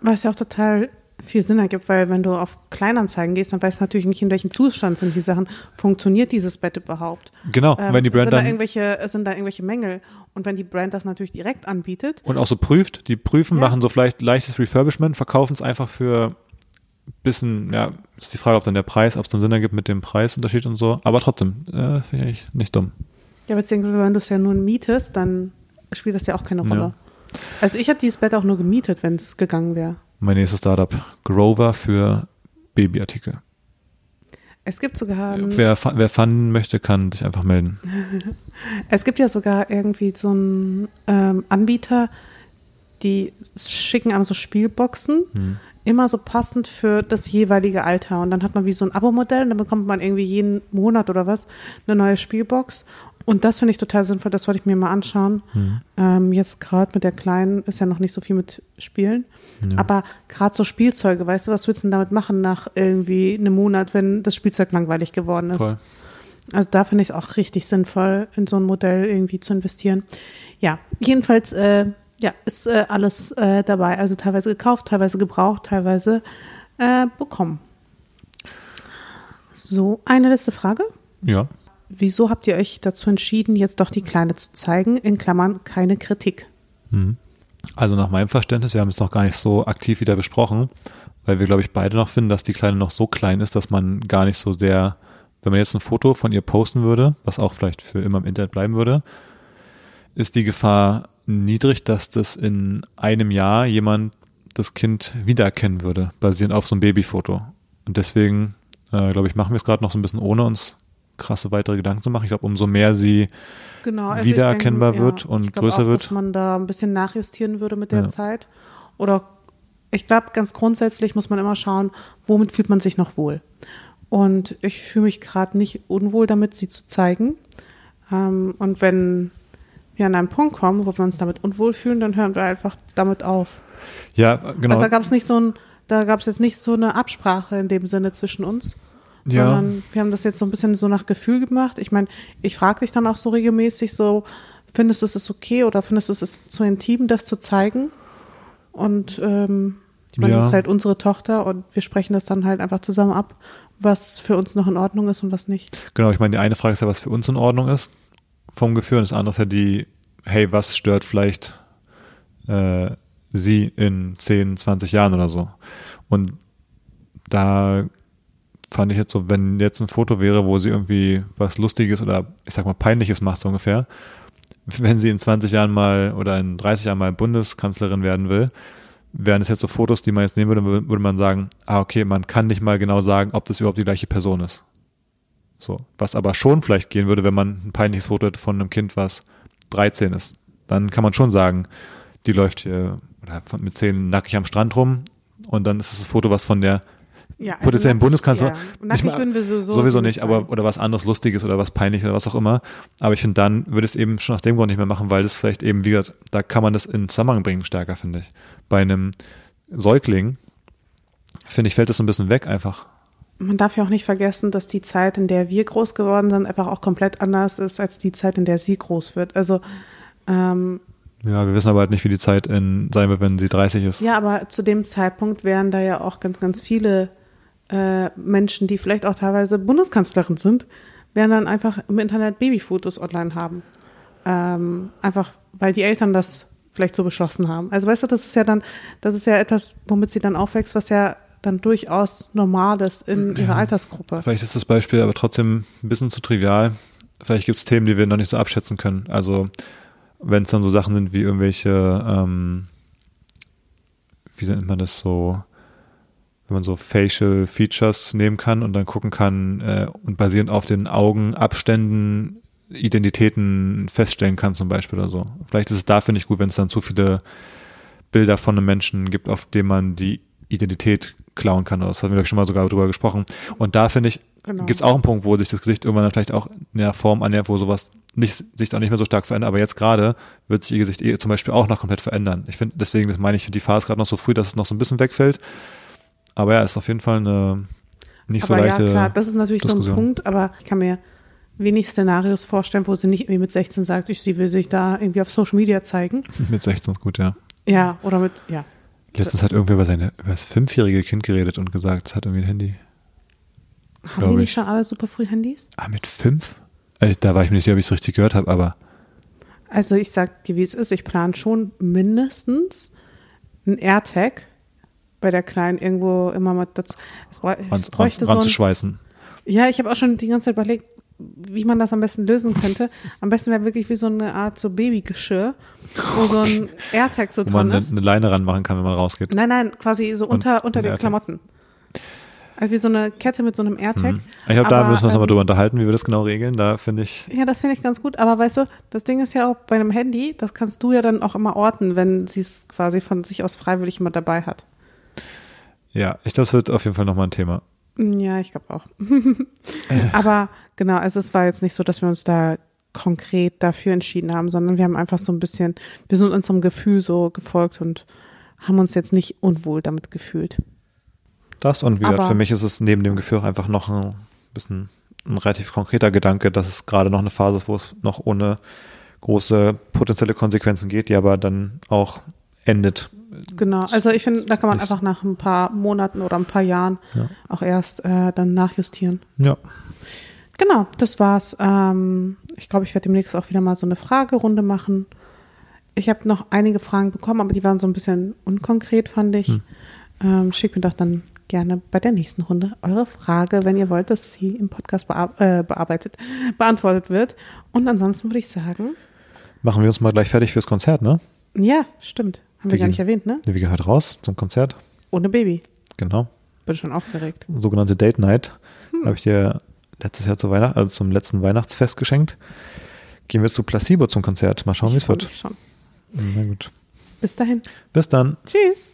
B: Was ja auch total viel Sinn ergibt, weil wenn du auf Kleinanzeigen gehst, dann weißt du natürlich nicht, in welchem Zustand sind die Sachen. Funktioniert dieses Bett überhaupt?
C: Genau,
B: Ähm,
C: wenn die Brand
B: sind da
C: dann
B: irgendwelche, sind da irgendwelche Mängel? Und wenn die Brand das natürlich direkt anbietet,
C: und auch so prüft, die prüfen,
B: Ja.
C: machen so vielleicht leichtes Refurbishment, verkaufen es einfach für bisschen, ja, ist die Frage, ob dann der Preis, ob es dann Sinn ergibt mit dem Preisunterschied und so. Aber trotzdem, äh, finde ich nicht dumm.
B: ja, beziehungsweise wenn du es ja nur mietest, dann spielt das ja auch keine Rolle.
C: Ja.
B: Also ich hätte dieses Bett auch nur gemietet, wenn es gegangen wäre.
C: Mein nächstes Startup, Grover für Babyartikel.
B: Es gibt sogar,
C: Wer, wer fanden möchte, kann sich einfach melden.
B: es gibt ja sogar irgendwie so einen ähm, Anbieter, die schicken einem so Spielboxen,
C: Hm.
B: immer so passend für das jeweilige Alter. Und dann hat man wie so ein Abo-Modell und dann bekommt man irgendwie jeden Monat oder was eine neue Spielbox. Und das finde ich total sinnvoll, das wollte ich mir mal anschauen.
C: Hm.
B: Ähm, jetzt gerade mit der Kleinen ist ja noch nicht so viel mit Spielen. Aber gerade so Spielzeuge, weißt du, was willst du denn damit machen nach irgendwie einem Monat, wenn das Spielzeug langweilig geworden ist?
C: Voll.
B: Also da finde ich es auch richtig sinnvoll, in so ein Modell irgendwie zu investieren. Ja, jedenfalls äh, ja, ist äh, alles äh, dabei. Also teilweise gekauft, teilweise gebraucht, teilweise äh, bekommen. So, eine letzte Frage.
C: Ja.
B: Wieso habt ihr euch dazu entschieden, jetzt doch die Kleine zu zeigen? In Klammern keine Kritik.
C: Mhm. Also nach meinem Verständnis, wir haben es noch gar nicht so aktiv wieder besprochen, weil wir, glaube ich, beide noch finden, dass die Kleine noch so klein ist, dass man gar nicht so sehr, wenn man jetzt ein Foto von ihr posten würde, was auch vielleicht für immer im Internet bleiben würde, ist die Gefahr niedrig, dass das in einem Jahr jemand das Kind wiedererkennen würde, basierend auf so einem Babyfoto. Und deswegen, äh, glaube ich, machen wir es gerade noch so ein bisschen ohne uns krasse weitere Gedanken zu machen. Ich glaube, umso mehr sie
B: Genau, also
C: wiedererkennbar
B: denke,
C: wird und
B: ich glaube
C: größer
B: auch,
C: wird.
B: Dass man da ein bisschen nachjustieren würde mit der
C: Ja.
B: Zeit. Oder ich glaube, ganz grundsätzlich muss man immer schauen, womit fühlt man sich noch wohl. Und ich fühle mich gerade nicht unwohl damit, sie zu zeigen. Ähm, und wenn wir an einen Punkt kommen, wo wir uns damit unwohl fühlen, dann hören wir einfach damit auf.
C: Ja, genau.
B: Also da gab es nicht so ein, da gab es jetzt nicht so eine Absprache in dem Sinne zwischen uns,
C: Ja.
B: sondern wir haben das jetzt so ein bisschen so nach Gefühl gemacht. Ich meine, ich frage dich dann auch so regelmäßig so, findest du es okay oder findest du es zu intim, das zu zeigen? Und ähm, ich meine,
C: Ja.
B: das ist halt unsere Tochter und wir sprechen das dann halt einfach zusammen ab, was für uns noch in Ordnung ist und was nicht.
C: Genau, ich meine, die eine Frage ist ja, was für uns in Ordnung ist vom Gefühl, und das andere ist ja die, hey, was stört vielleicht äh, sie in 10, 20 Jahren oder so. Und da fand ich jetzt so, wenn jetzt ein Foto wäre, wo sie irgendwie was Lustiges oder ich sag mal Peinliches macht, so ungefähr, wenn sie in 20 Jahren mal oder in 30 Jahren mal Bundeskanzlerin werden will, wären es jetzt so Fotos, die man jetzt nehmen würde, würde man sagen, ah, okay, man kann nicht mal genau sagen, ob das überhaupt die gleiche Person ist. So. Was aber schon vielleicht gehen würde, wenn man ein peinliches Foto hätte von einem Kind, was 13 ist. Dann kann man schon sagen, die läuft hier oder mit Zähnen nackig am Strand rum und dann ist es das Foto, was von der
B: Ja,
C: potenziellen Bundeskanzlerin.
B: Ja. Nackig
C: mal-
B: würden wir sowieso,
C: sowieso nicht, aber
B: zeigen.
C: oder was anderes Lustiges oder was Peinliches oder was auch immer. Aber ich finde, dann würde es eben schon aus dem Grund nicht mehr machen, weil das vielleicht eben, wie gesagt, da kann man das in Zusammenhang bringen stärker, finde ich. Bei einem Säugling, finde ich, fällt das so ein bisschen weg einfach.
B: Man darf ja auch nicht vergessen, dass die Zeit, in der wir groß geworden sind, einfach auch komplett anders ist als die Zeit, in der sie groß wird. Also ähm,
C: Ja, wir wissen aber halt nicht, wie die Zeit in, sein wird, wenn sie 30 ist.
B: ja, aber zu dem Zeitpunkt wären da ja auch ganz, ganz viele äh, Menschen, die vielleicht auch teilweise Bundeskanzlerin sind, werden dann einfach im Internet Babyfotos online haben. Ähm, einfach, weil die Eltern das vielleicht so beschlossen haben. Also weißt du, das ist ja dann, das ist ja etwas, womit sie dann aufwächst, was ja dann durchaus normal ist in ihrer Altersgruppe.
C: Vielleicht ist das Beispiel aber trotzdem ein bisschen zu trivial. Vielleicht gibt es Themen, die wir noch nicht so abschätzen können. Also wenn es dann so Sachen sind wie irgendwelche, ähm, wie nennt man das so, wenn man so Facial Features nehmen kann und dann gucken kann äh, und basierend auf den Augenabständen Identitäten feststellen kann zum Beispiel oder so. Vielleicht ist es dafür nicht gut, wenn es dann zu viele Bilder von einem Menschen gibt, auf dem man die Identität klauen kann. Das hatten wir schon mal sogar drüber gesprochen. Und da finde ich,
B: Genau.
C: gibt es auch einen Punkt, wo sich das Gesicht irgendwann dann vielleicht auch in der Form annähert, wo sowas nicht, sich auch nicht mehr so stark verändert. Aber jetzt gerade wird sich ihr Gesicht eh zum Beispiel auch noch komplett verändern. Ich finde, deswegen, das meine ich, die Phase gerade noch so früh, dass es noch so ein bisschen wegfällt. Aber ja, ist auf jeden Fall eine nicht so
B: aber
C: leichte.
B: ja, klar, das ist natürlich so
C: Diskussion.
B: ein Punkt, aber ich kann mir wenig Szenarios vorstellen, wo sie nicht irgendwie mit 16 sagt, ich, sie will sich da irgendwie auf Social Media zeigen.
C: Mit 16 ist gut, ja.
B: Ja, oder mit, ja.
C: Letztens hat irgendwer über seine, über das fünfjährige Kind geredet und gesagt, es hat irgendwie ein Handy.
B: Haben die nicht
C: ich.
B: schon alle super früh Handys?
C: Ah, mit fünf? Äh, Da war ich mir nicht sicher, ob ich es richtig gehört habe, aber
B: Also ich sag dir, wie es ist, ich plane schon mindestens ein AirTag bei der Kleinen irgendwo immer mal dazu. Es, es
C: ran, ran,
B: bräuchte so ein. Ja, ich habe auch schon die ganze Zeit überlegt, wie man das am besten lösen könnte. Am besten wäre wirklich wie so eine Art so Babygeschirr, wo so ein AirTag so
C: Wo man
B: dran
C: eine,
B: ist.
C: eine Leine ranmachen kann, wenn man rausgeht.
B: Nein, nein, quasi so unter, unter den. Klamotten. Also wie so eine Kette mit so einem AirTag.
C: Ich glaube, da müssen wir uns nochmal
B: ähm,
C: drüber unterhalten, wie wir das genau regeln. Da finde ich,
B: Ja, das finde ich ganz gut. Aber weißt du, das Ding ist ja auch bei einem Handy, das kannst du ja dann auch immer orten, wenn sie es quasi von sich aus freiwillig immer dabei hat.
C: Ja, ich glaube, es wird auf jeden Fall nochmal ein Thema.
B: Mm, Ja, ich glaube auch. Aber genau, also es war jetzt nicht so, dass wir uns da konkret dafür entschieden haben, sondern wir haben einfach so ein bisschen, wir sind unserem Gefühl so gefolgt und haben uns jetzt nicht unwohl damit gefühlt.
C: Das und wie gesagt, für mich ist es neben dem Gefühl auch einfach noch ein bisschen ein relativ konkreter Gedanke, dass es gerade noch eine Phase ist, wo es noch ohne große potenzielle Konsequenzen geht, die aber dann auch endet.
B: Genau, also ich finde, da kann man einfach nach ein paar Monaten oder ein paar Jahren
C: Ja.
B: auch erst äh, dann nachjustieren.
C: Ja.
B: Genau, das war's. Ähm, ich glaube, ich werde demnächst auch wieder mal so eine Fragerunde machen. Ich habe noch einige Fragen bekommen, aber die waren so ein bisschen unkonkret, fand ich. Ähm, schickt mir doch dann gerne bei der nächsten Runde eure Frage, wenn ihr wollt, dass sie im Podcast bear äh, bearbeitet, beantwortet wird. Und ansonsten würde ich sagen,
C: Machen wir uns mal gleich fertig fürs Konzert, ne?
B: ja, stimmt. Haben wir
C: Wir
B: gar nicht erwähnt, ne?
C: Wir gehen heute raus zum Konzert.
B: Ohne Baby.
C: Genau.
B: Bin schon aufgeregt.
C: Sogenannte Date Night. Habe ich dir letztes Jahr zu Weihnachten, also zum letzten Weihnachtsfest geschenkt. Gehen wir zu Placebo zum Konzert. Mal schauen, wie es wird.
B: schon.
C: Na gut.
B: Bis dahin.
C: Bis dann.
B: Tschüss.